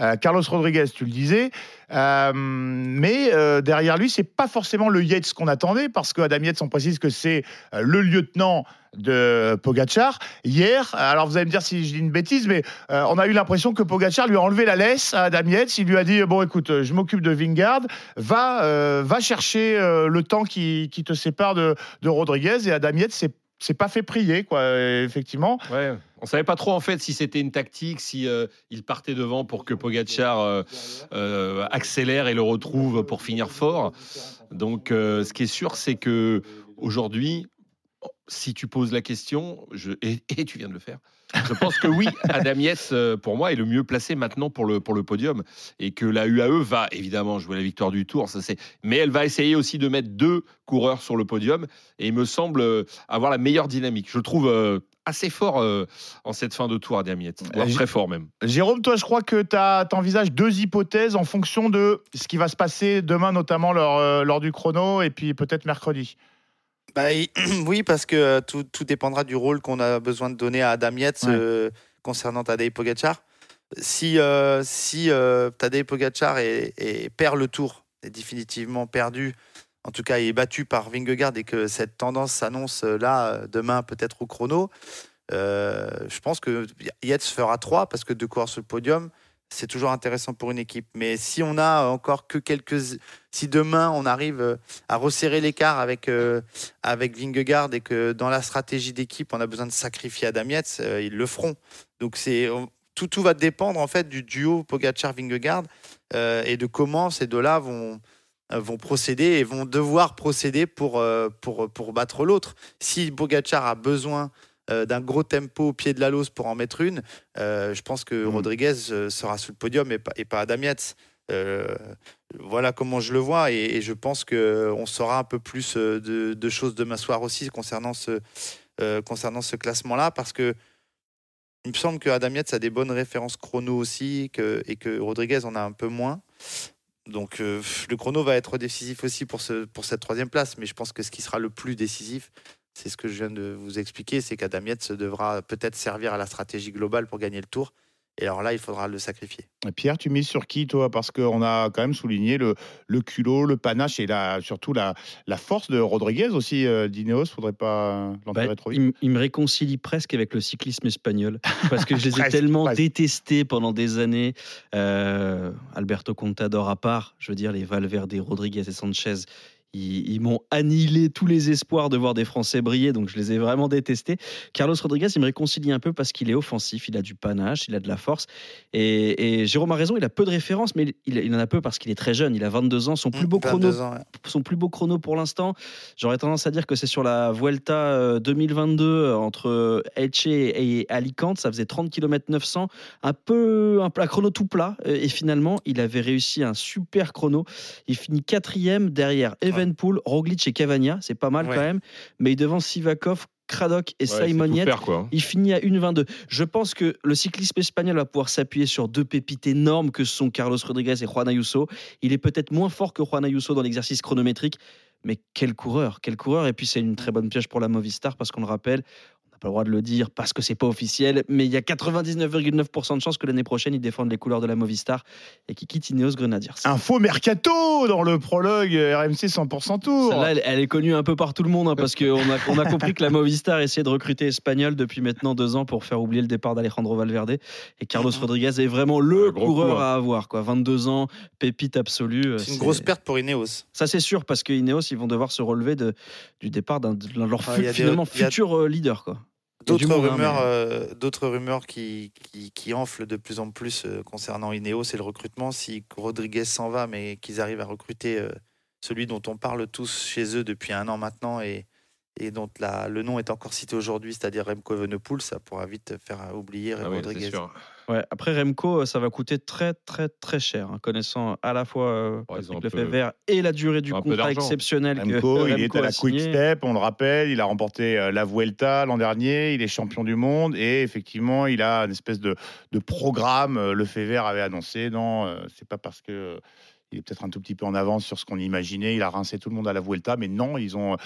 Euh, Carlos Rodriguez, tu le disais, Euh, mais euh, derrière lui, c'est pas forcément le Yates qu'on attendait, parce que Adam Yates, on précise que c'est euh, le lieutenant de Pogachar. Hier, alors vous allez me dire si je dis une bêtise, mais on a eu l'impression que Pogachar lui a enlevé la laisse à Adam Yates. Il lui a dit bon, écoute, je m'occupe de Vingard, va, va chercher le temps qui, te sépare de, Rodriguez. Et Adam Yates, c'est pas fait prier, quoi, effectivement. Ouais. On savait pas trop en fait si c'était une tactique, si euh, il partait devant pour que Pogacar euh, euh, accélère et le retrouve pour finir fort. Donc, ce qui est sûr, c'est que aujourd'hui, si tu poses la question, je, et, et tu viens de le faire, je pense que oui, (laughs) Adam euh, pour moi, est le mieux placé maintenant pour le, pour le podium. Et que la UAE va évidemment jouer la victoire du tour, ça c'est. Mais elle va essayer aussi de mettre deux coureurs sur le podium. Et il me semble avoir la meilleure dynamique. Je trouve assez fort euh, en cette fin de tour, Adam Yates. Voire J- très fort même. Jérôme, toi, je crois que tu envisages deux hypothèses en fonction de ce qui va se passer demain, notamment lors, euh, lors du chrono, et puis peut-être mercredi. Bah, (clears throat) oui, parce que euh, tout, tout dépendra du rôle qu'on a besoin de donner à Adam Yates Ouais. euh, concernant Tadej Pogacar. Si, euh, si euh, Tadej Pogacar est- est- perd le tour, est définitivement perdu, en tout cas il est battu par Vingegaard et que cette tendance s'annonce euh, là, euh, demain peut-être au chrono, euh, je pense que Yates fera 3 parce que deux coureurs sur le podium, c'est toujours intéressant pour une équipe. Mais si on a encore que quelques... Si demain on arrive à resserrer l'écart avec, euh, avec Vingegaard et que dans la stratégie d'équipe on a besoin de sacrifier Adam Yates, ils le feront. Donc c'est tout, tout va dépendre en fait du duo Pogacar-Vingegaard et de comment ces deux-là vont, vont procéder et vont devoir procéder pour, euh, pour, pour battre l'autre. Si Pogacar a besoin euh, d'un gros tempo au pied de la lose pour en mettre une, euh, je pense que Rodriguez euh, sera sur le podium et pas, et pas Adam Yates. Euh, voilà comment je le vois et, et je pense qu'on saura un peu plus euh, de, de choses demain soir aussi concernant ce, euh, concernant ce classement-là parce que il me semble que Adam Yates a des bonnes références chrono aussi que, et que Rodriguez en a un peu moins. Donc euh, le chrono va être décisif aussi pour, ce, pour cette troisième place, mais je pense que ce qui sera le plus décisif, c'est ce que je viens de vous expliquer, c'est qu'Adam Yates devra peut-être servir à la stratégie globale pour gagner le tour. Et alors là, il faudra le sacrifier. Pierre, tu mises sur qui, toi? Parce qu'on a quand même souligné le, le culot, le panache et la, surtout la, la force de Rodriguez aussi, euh, d'Ineos. Faudrait pas l'enterrer Bah, trop il, vite. il me réconcilie presque avec le cyclisme espagnol (laughs) parce que je les ai Presque, tellement presque. détestés pendant des années. Euh, Alberto Contador à part, je veux dire les Valverde, Rodriguez et Sanchez. Ils, ils m'ont annihilé tous les espoirs de voir des Français briller, donc je les ai vraiment détestés. Carlos Rodriguez, il me réconcilie un peu parce qu'il est offensif, il a du panache, il a de la force. Et, et Jérôme a raison, il a peu de références, mais il, il en a peu parce qu'il est très jeune. Il a 22 ans, son plus beau chrono 22 ans, ouais. son plus beau chrono pour l'instant. J'aurais tendance à dire que c'est sur la Vuelta euh, 2022 euh, entre Elche et Alicante. Ça faisait 30 km 900, un peu un, plat- chrono tout plat. Euh, Et finalement, il avait réussi un super chrono. Il finit quatrième derrière Evenpool, Roglic et Cavagna. C'est pas mal Ouais. quand même. Mais devant Sivakov, Craddock et Ouais, il finit à 1,22. Je pense que le cyclisme espagnol va pouvoir s'appuyer sur deux pépites énormes que sont Carlos Rodriguez et Juan Ayuso. Il est peut-être moins fort que Juan Ayuso dans l'exercice chronométrique, mais quel coureur, quel coureur. Et puis c'est une très bonne piège pour la Movistar parce qu'on le rappelle, pas le droit de le dire parce que c'est pas officiel, mais il y a 99,9% de chances que l'année prochaine ils défendent les couleurs de la Movistar et qu'ils quittent Ineos Grenadiers. Un faux mercato dans le prologue euh, RMC 100% Tour. Celle-là, elle, elle est connue un peu par tout le monde hein, parce qu'on a, on a compris que la Movistar essayait de recruter Espagnol depuis maintenant deux ans pour faire oublier le départ d'Alejandro Valverde. Et Carlos Rodriguez est vraiment le Un coureur coup, hein. à avoir. Quoi. 22 ans, pépite absolue. euh, C'est une grosse perte pour Ineos. Ça, c'est sûr parce que Ineos, ils vont devoir se relever de, du départ d'un de leur Ah, fu- finalement a- futur euh, leader. Quoi. Du D'autres hein, rumeurs, euh, d'autres rumeurs qui, qui, qui enflent de plus en plus euh, concernant Ineos, c'est le recrutement. Si Rodriguez s'en va, mais qu'ils arrivent à recruter euh, celui dont on parle tous chez eux depuis un an maintenant et, et dont la, le nom est encore cité aujourd'hui, c'est-à-dire Remco Evenepoel, ça pourra vite faire oublier Ah oui, Rodriguez. Ouais, après Remco, euh, ça va coûter très très très cher, hein, connaissant à la fois euh, un peu- Lefebvre et la durée du un peu contrat exceptionnel que Remco, il est Remco à la Quick. Step, on le rappelle, il a remporté euh, la Vuelta l'an dernier, il est champion du monde et effectivement, il a une espèce de, de programme. euh, Le Fever avait annoncé, non, euh, c'est pas parce que euh, il est peut-être un tout petit peu en avance sur ce qu'on imaginait. Il a rincé tout le monde à la Vuelta, mais non, ils ont,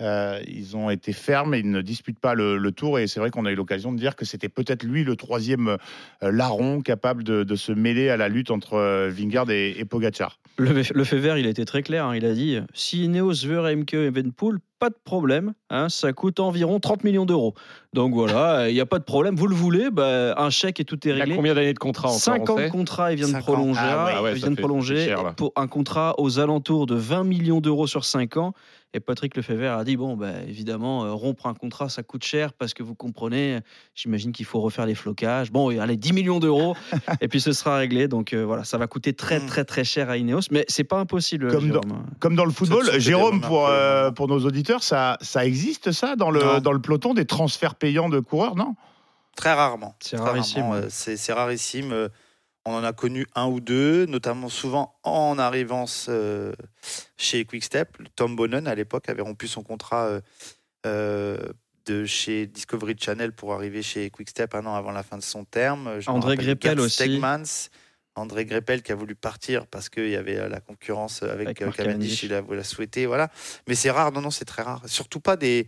euh, ils ont été fermes et ils ne disputent pas le, tour. Et c'est vrai qu'on a eu l'occasion de dire que c'était peut-être lui le troisième euh, larron capable de, se mêler à la lutte entre euh, Vingard et, et Pogacar. Le, le fait vert, il a été très clair. hein, il a dit si Ineos veut Remco Evenpool, pas de problème. hein, ça coûte environ 30 millions d'euros. Donc voilà, (laughs) il n'y a pas de problème. Vous le voulez, bah, un chèque et tout est Il a réglé. combien d'années de contrat encore 5 on ans de sait contrat, il vient de 5 ans. prolonger. Ah ouais, ah ouais, il vient de prolonger cher, pour un contrat aux alentours de 20 millions d'euros sur 5 ans. Et Patrick Lefebvre a dit bon, bah, évidemment, euh, rompre un contrat, ça coûte cher parce que vous comprenez, j'imagine qu'il faut refaire les flocages. Bon, et allez, 10 millions d'euros, (laughs) et puis ce sera réglé. Donc euh, voilà, ça va coûter très, Mm. très, très cher à Ineos, mais c'est pas impossible. Comme dans, Jérôme. comme dans le football, Jérôme, pour, euh, pour nos auditeurs, ça, ça existe ça dans le, Non. dans le peloton des transferts payants de coureurs, non? Très rarement. C'est rarissime, rarement, ouais. C'est c'est rarissime. On en a connu un ou deux, notamment souvent en arrivance euh, chez Quickstep. Tom Bonnen, à l'époque, avait rompu son contrat euh, euh, de chez Discovery Channel pour arriver chez Quickstep un an avant la fin de son terme. Je André Greppel aussi. Stegmans. André Greppel qui a voulu partir parce qu'il y avait la concurrence avec, Avec Cavendish, Cavendish. il a, il a souhaité. Voilà. Mais c'est rare, non, non, c'est très rare. Surtout pas des.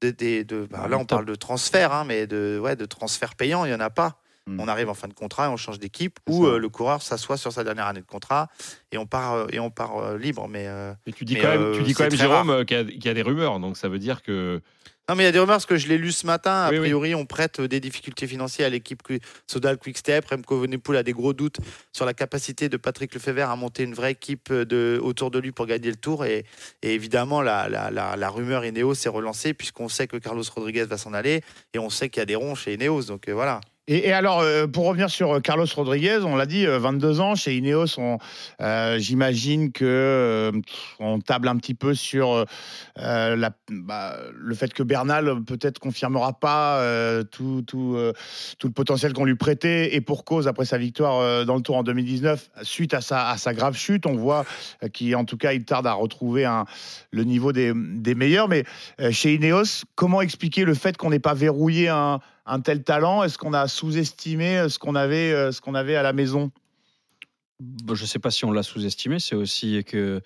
des, des- de, bah, Ah, là, on parle de transfert, hein, mais de, ouais, de transfert payant, il n'y en a pas. On arrive en fin de contrat et on change d'équipe ou euh, le coureur s'assoit sur sa dernière année de contrat et on part, euh, et on part euh, libre. Mais, euh, tu dis Mais, quand même, tu dis quand même Jérôme, qu'il y, y a des rumeurs. Donc ça veut dire que. Non, mais il y a des rumeurs parce que je l'ai lu ce matin. A Oui, oui. priori, on prête des difficultés financières à l'équipe Qui- Sodal Quickstep. Remco Evenepoel a des gros doutes sur la capacité de Patrick Lefebvre à monter une vraie équipe de, autour de lui pour gagner le tour. Et, et évidemment, la, la, la, la rumeur Ineos s'est relancée puisqu'on sait que Carlos Rodriguez va s'en aller et on sait qu'il y a des ronds chez Ineos. Donc voilà. Et, alors, euh, pour revenir sur euh, Carlos Rodriguez, on l'a dit, euh, 22 ans chez Ineos, euh, j'imagine que euh, on table un petit peu sur euh, euh, bah, le fait que Bernal euh, peut-être confirmera pas euh, tout, tout, euh, tout le potentiel qu'on lui prêtait et pour cause après sa victoire euh, dans le Tour en 2019 suite à sa, grave chute. On voit euh, qu'il, en tout cas, il tarde à retrouver le niveau des, des meilleurs. Mais euh, chez Ineos, comment expliquer le fait qu'on n'ait pas verrouillé un, un tel talent Est-ce qu'on a sous-estimé euh, ce qu'on avait, euh, ce qu'on avait à la maison? Bon, je sais pas si on l'a sous-estimé, c'est aussi que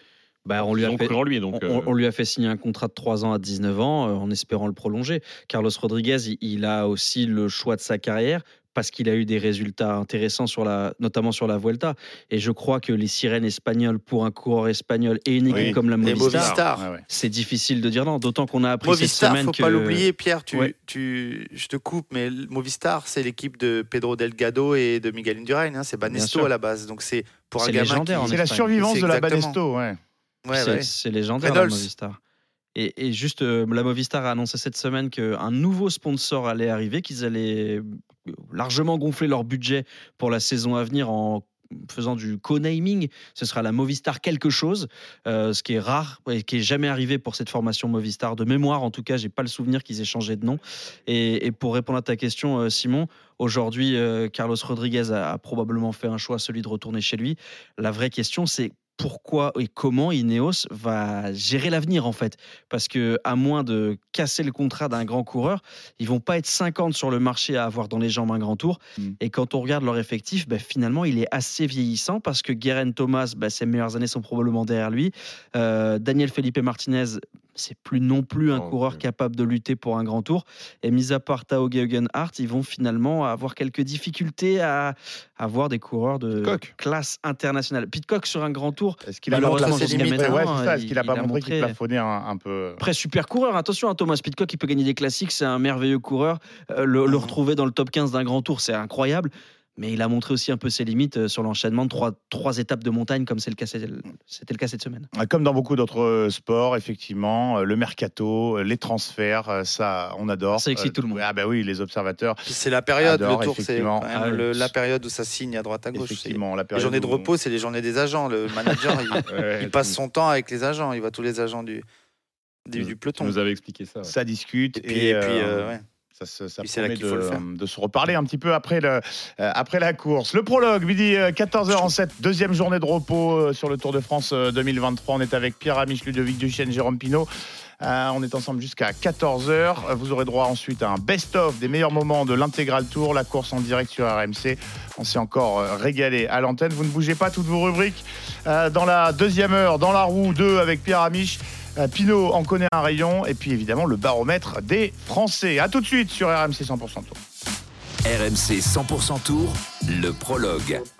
bah, on lui a fait. cru en lui. Donc, on, euh, on lui a fait signer un contrat de 3 ans à 19 ans euh, en espérant le prolonger. Carlos Rodriguez, il, il a aussi le choix de sa carrière parce qu'il a eu des résultats intéressants, sur la, notamment sur la Vuelta. Et je crois que les sirènes espagnoles pour un coureur espagnol et une équipe Oui. comme la Movistar, c'est difficile de dire non. D'autant qu'on a appris Movistar, cette semaine faut que pas l'oublier, Pierre. Tu, Ouais. tu, je te coupe, mais Movistar, c'est l'équipe de Pedro Delgado et de Miguel Indurain. hein, c'est Banesto à la base. Donc c'est pour un C'est gamin légendaire qui- C'est la survivance de la. Banesto. Ouais. Ouais, c'est légendaire la. Movistar. Et, juste, euh, la Movistar a annoncé cette semaine qu'un nouveau sponsor allait arriver, qu'ils allaient euh, largement gonfler leur budget pour la saison à venir en faisant du co-naming. Ce sera la Movistar quelque chose, euh, ce qui est rare et qui est jamais arrivé pour cette formation Movistar. De mémoire, en tout cas, j'ai pas le souvenir qu'ils aient changé de nom. Et, pour répondre à ta question, Simon, aujourd'hui, Carlos Rodriguez a, a probablement fait un choix, celui de retourner chez lui. La vraie question, c'est pourquoi et comment Ineos va gérer l'avenir en fait. Parce que à moins de casser le contrat d'un grand coureur ils vont pas être 50 sur le marché à avoir dans les jambes un grand tour. Mm. et quand on regarde leur effectif ben, finalement il est assez vieillissant parce que Guerin Thomas ben, ses meilleures années sont probablement derrière lui. Euh, Daniel Felipe Martinez c'est plus non plus un Non, coureur capable de lutter pour un grand tour et mis à part Tao Geoghegan-Hart ils vont finalement avoir quelques difficultés à avoir des coureurs de Pitcock. classe internationale Pitcock sur un grand tour Est-ce qu'il a montré ses limites Ouais. Est-ce il- qu'il a pas montré qu'il plafonnait un, un peu après, super coureur. Attention, hein, Thomas Pitcock, il peut gagner des classiques. C'est un merveilleux coureur. Euh, le, le Mhm. retrouver dans le top 15 d'un grand tour, c'est incroyable. Mais il a montré aussi un peu ses limites euh, sur l'enchaînement de trois, trois étapes de montagne, comme le c'était le cas cette semaine. Comme dans beaucoup d'autres euh, sports, effectivement, euh, le mercato, les transferts, ça, on adore. Ça excite Euh, tout le monde. Ah bah oui, les observateurs, c'est la période, Adore, le tour, c'est Ah, la période où ça signe à droite à gauche. Effectivement, la Les journées de repos, c'est les journées des agents. Le manager, il, (laughs) Ouais, il passe son temps avec les agents. Il voit tous les agents du, du, peloton. nous avais expliqué ça. ouais. Ça discute Et puis, et puis, euh, ouais. Ça, ça promet faire. de, de se reparler un petit peu après, le, euh, après la course. Le prologue, midi 14h en 7, deuxième journée de repos euh, sur le Tour de France euh, 2023. On est avec Pierre Amiche, Ludovic Duchesne, Jérôme Pinault. Euh, on est ensemble jusqu'à 14h. Vous aurez droit ensuite à un best-of des meilleurs moments de l'intégral tour, la course en direct sur RMC. On s'est encore euh, régalé à l'antenne. Vous ne bougez pas toutes vos rubriques. Euh, dans la deuxième heure, dans la roue 2 avec Pierre Amiche. Euh, Pinot en connaît un rayon. Et puis évidemment, le baromètre des Français. À tout de suite sur RMC 100% Tour. RMC 100% Tour, le prologue.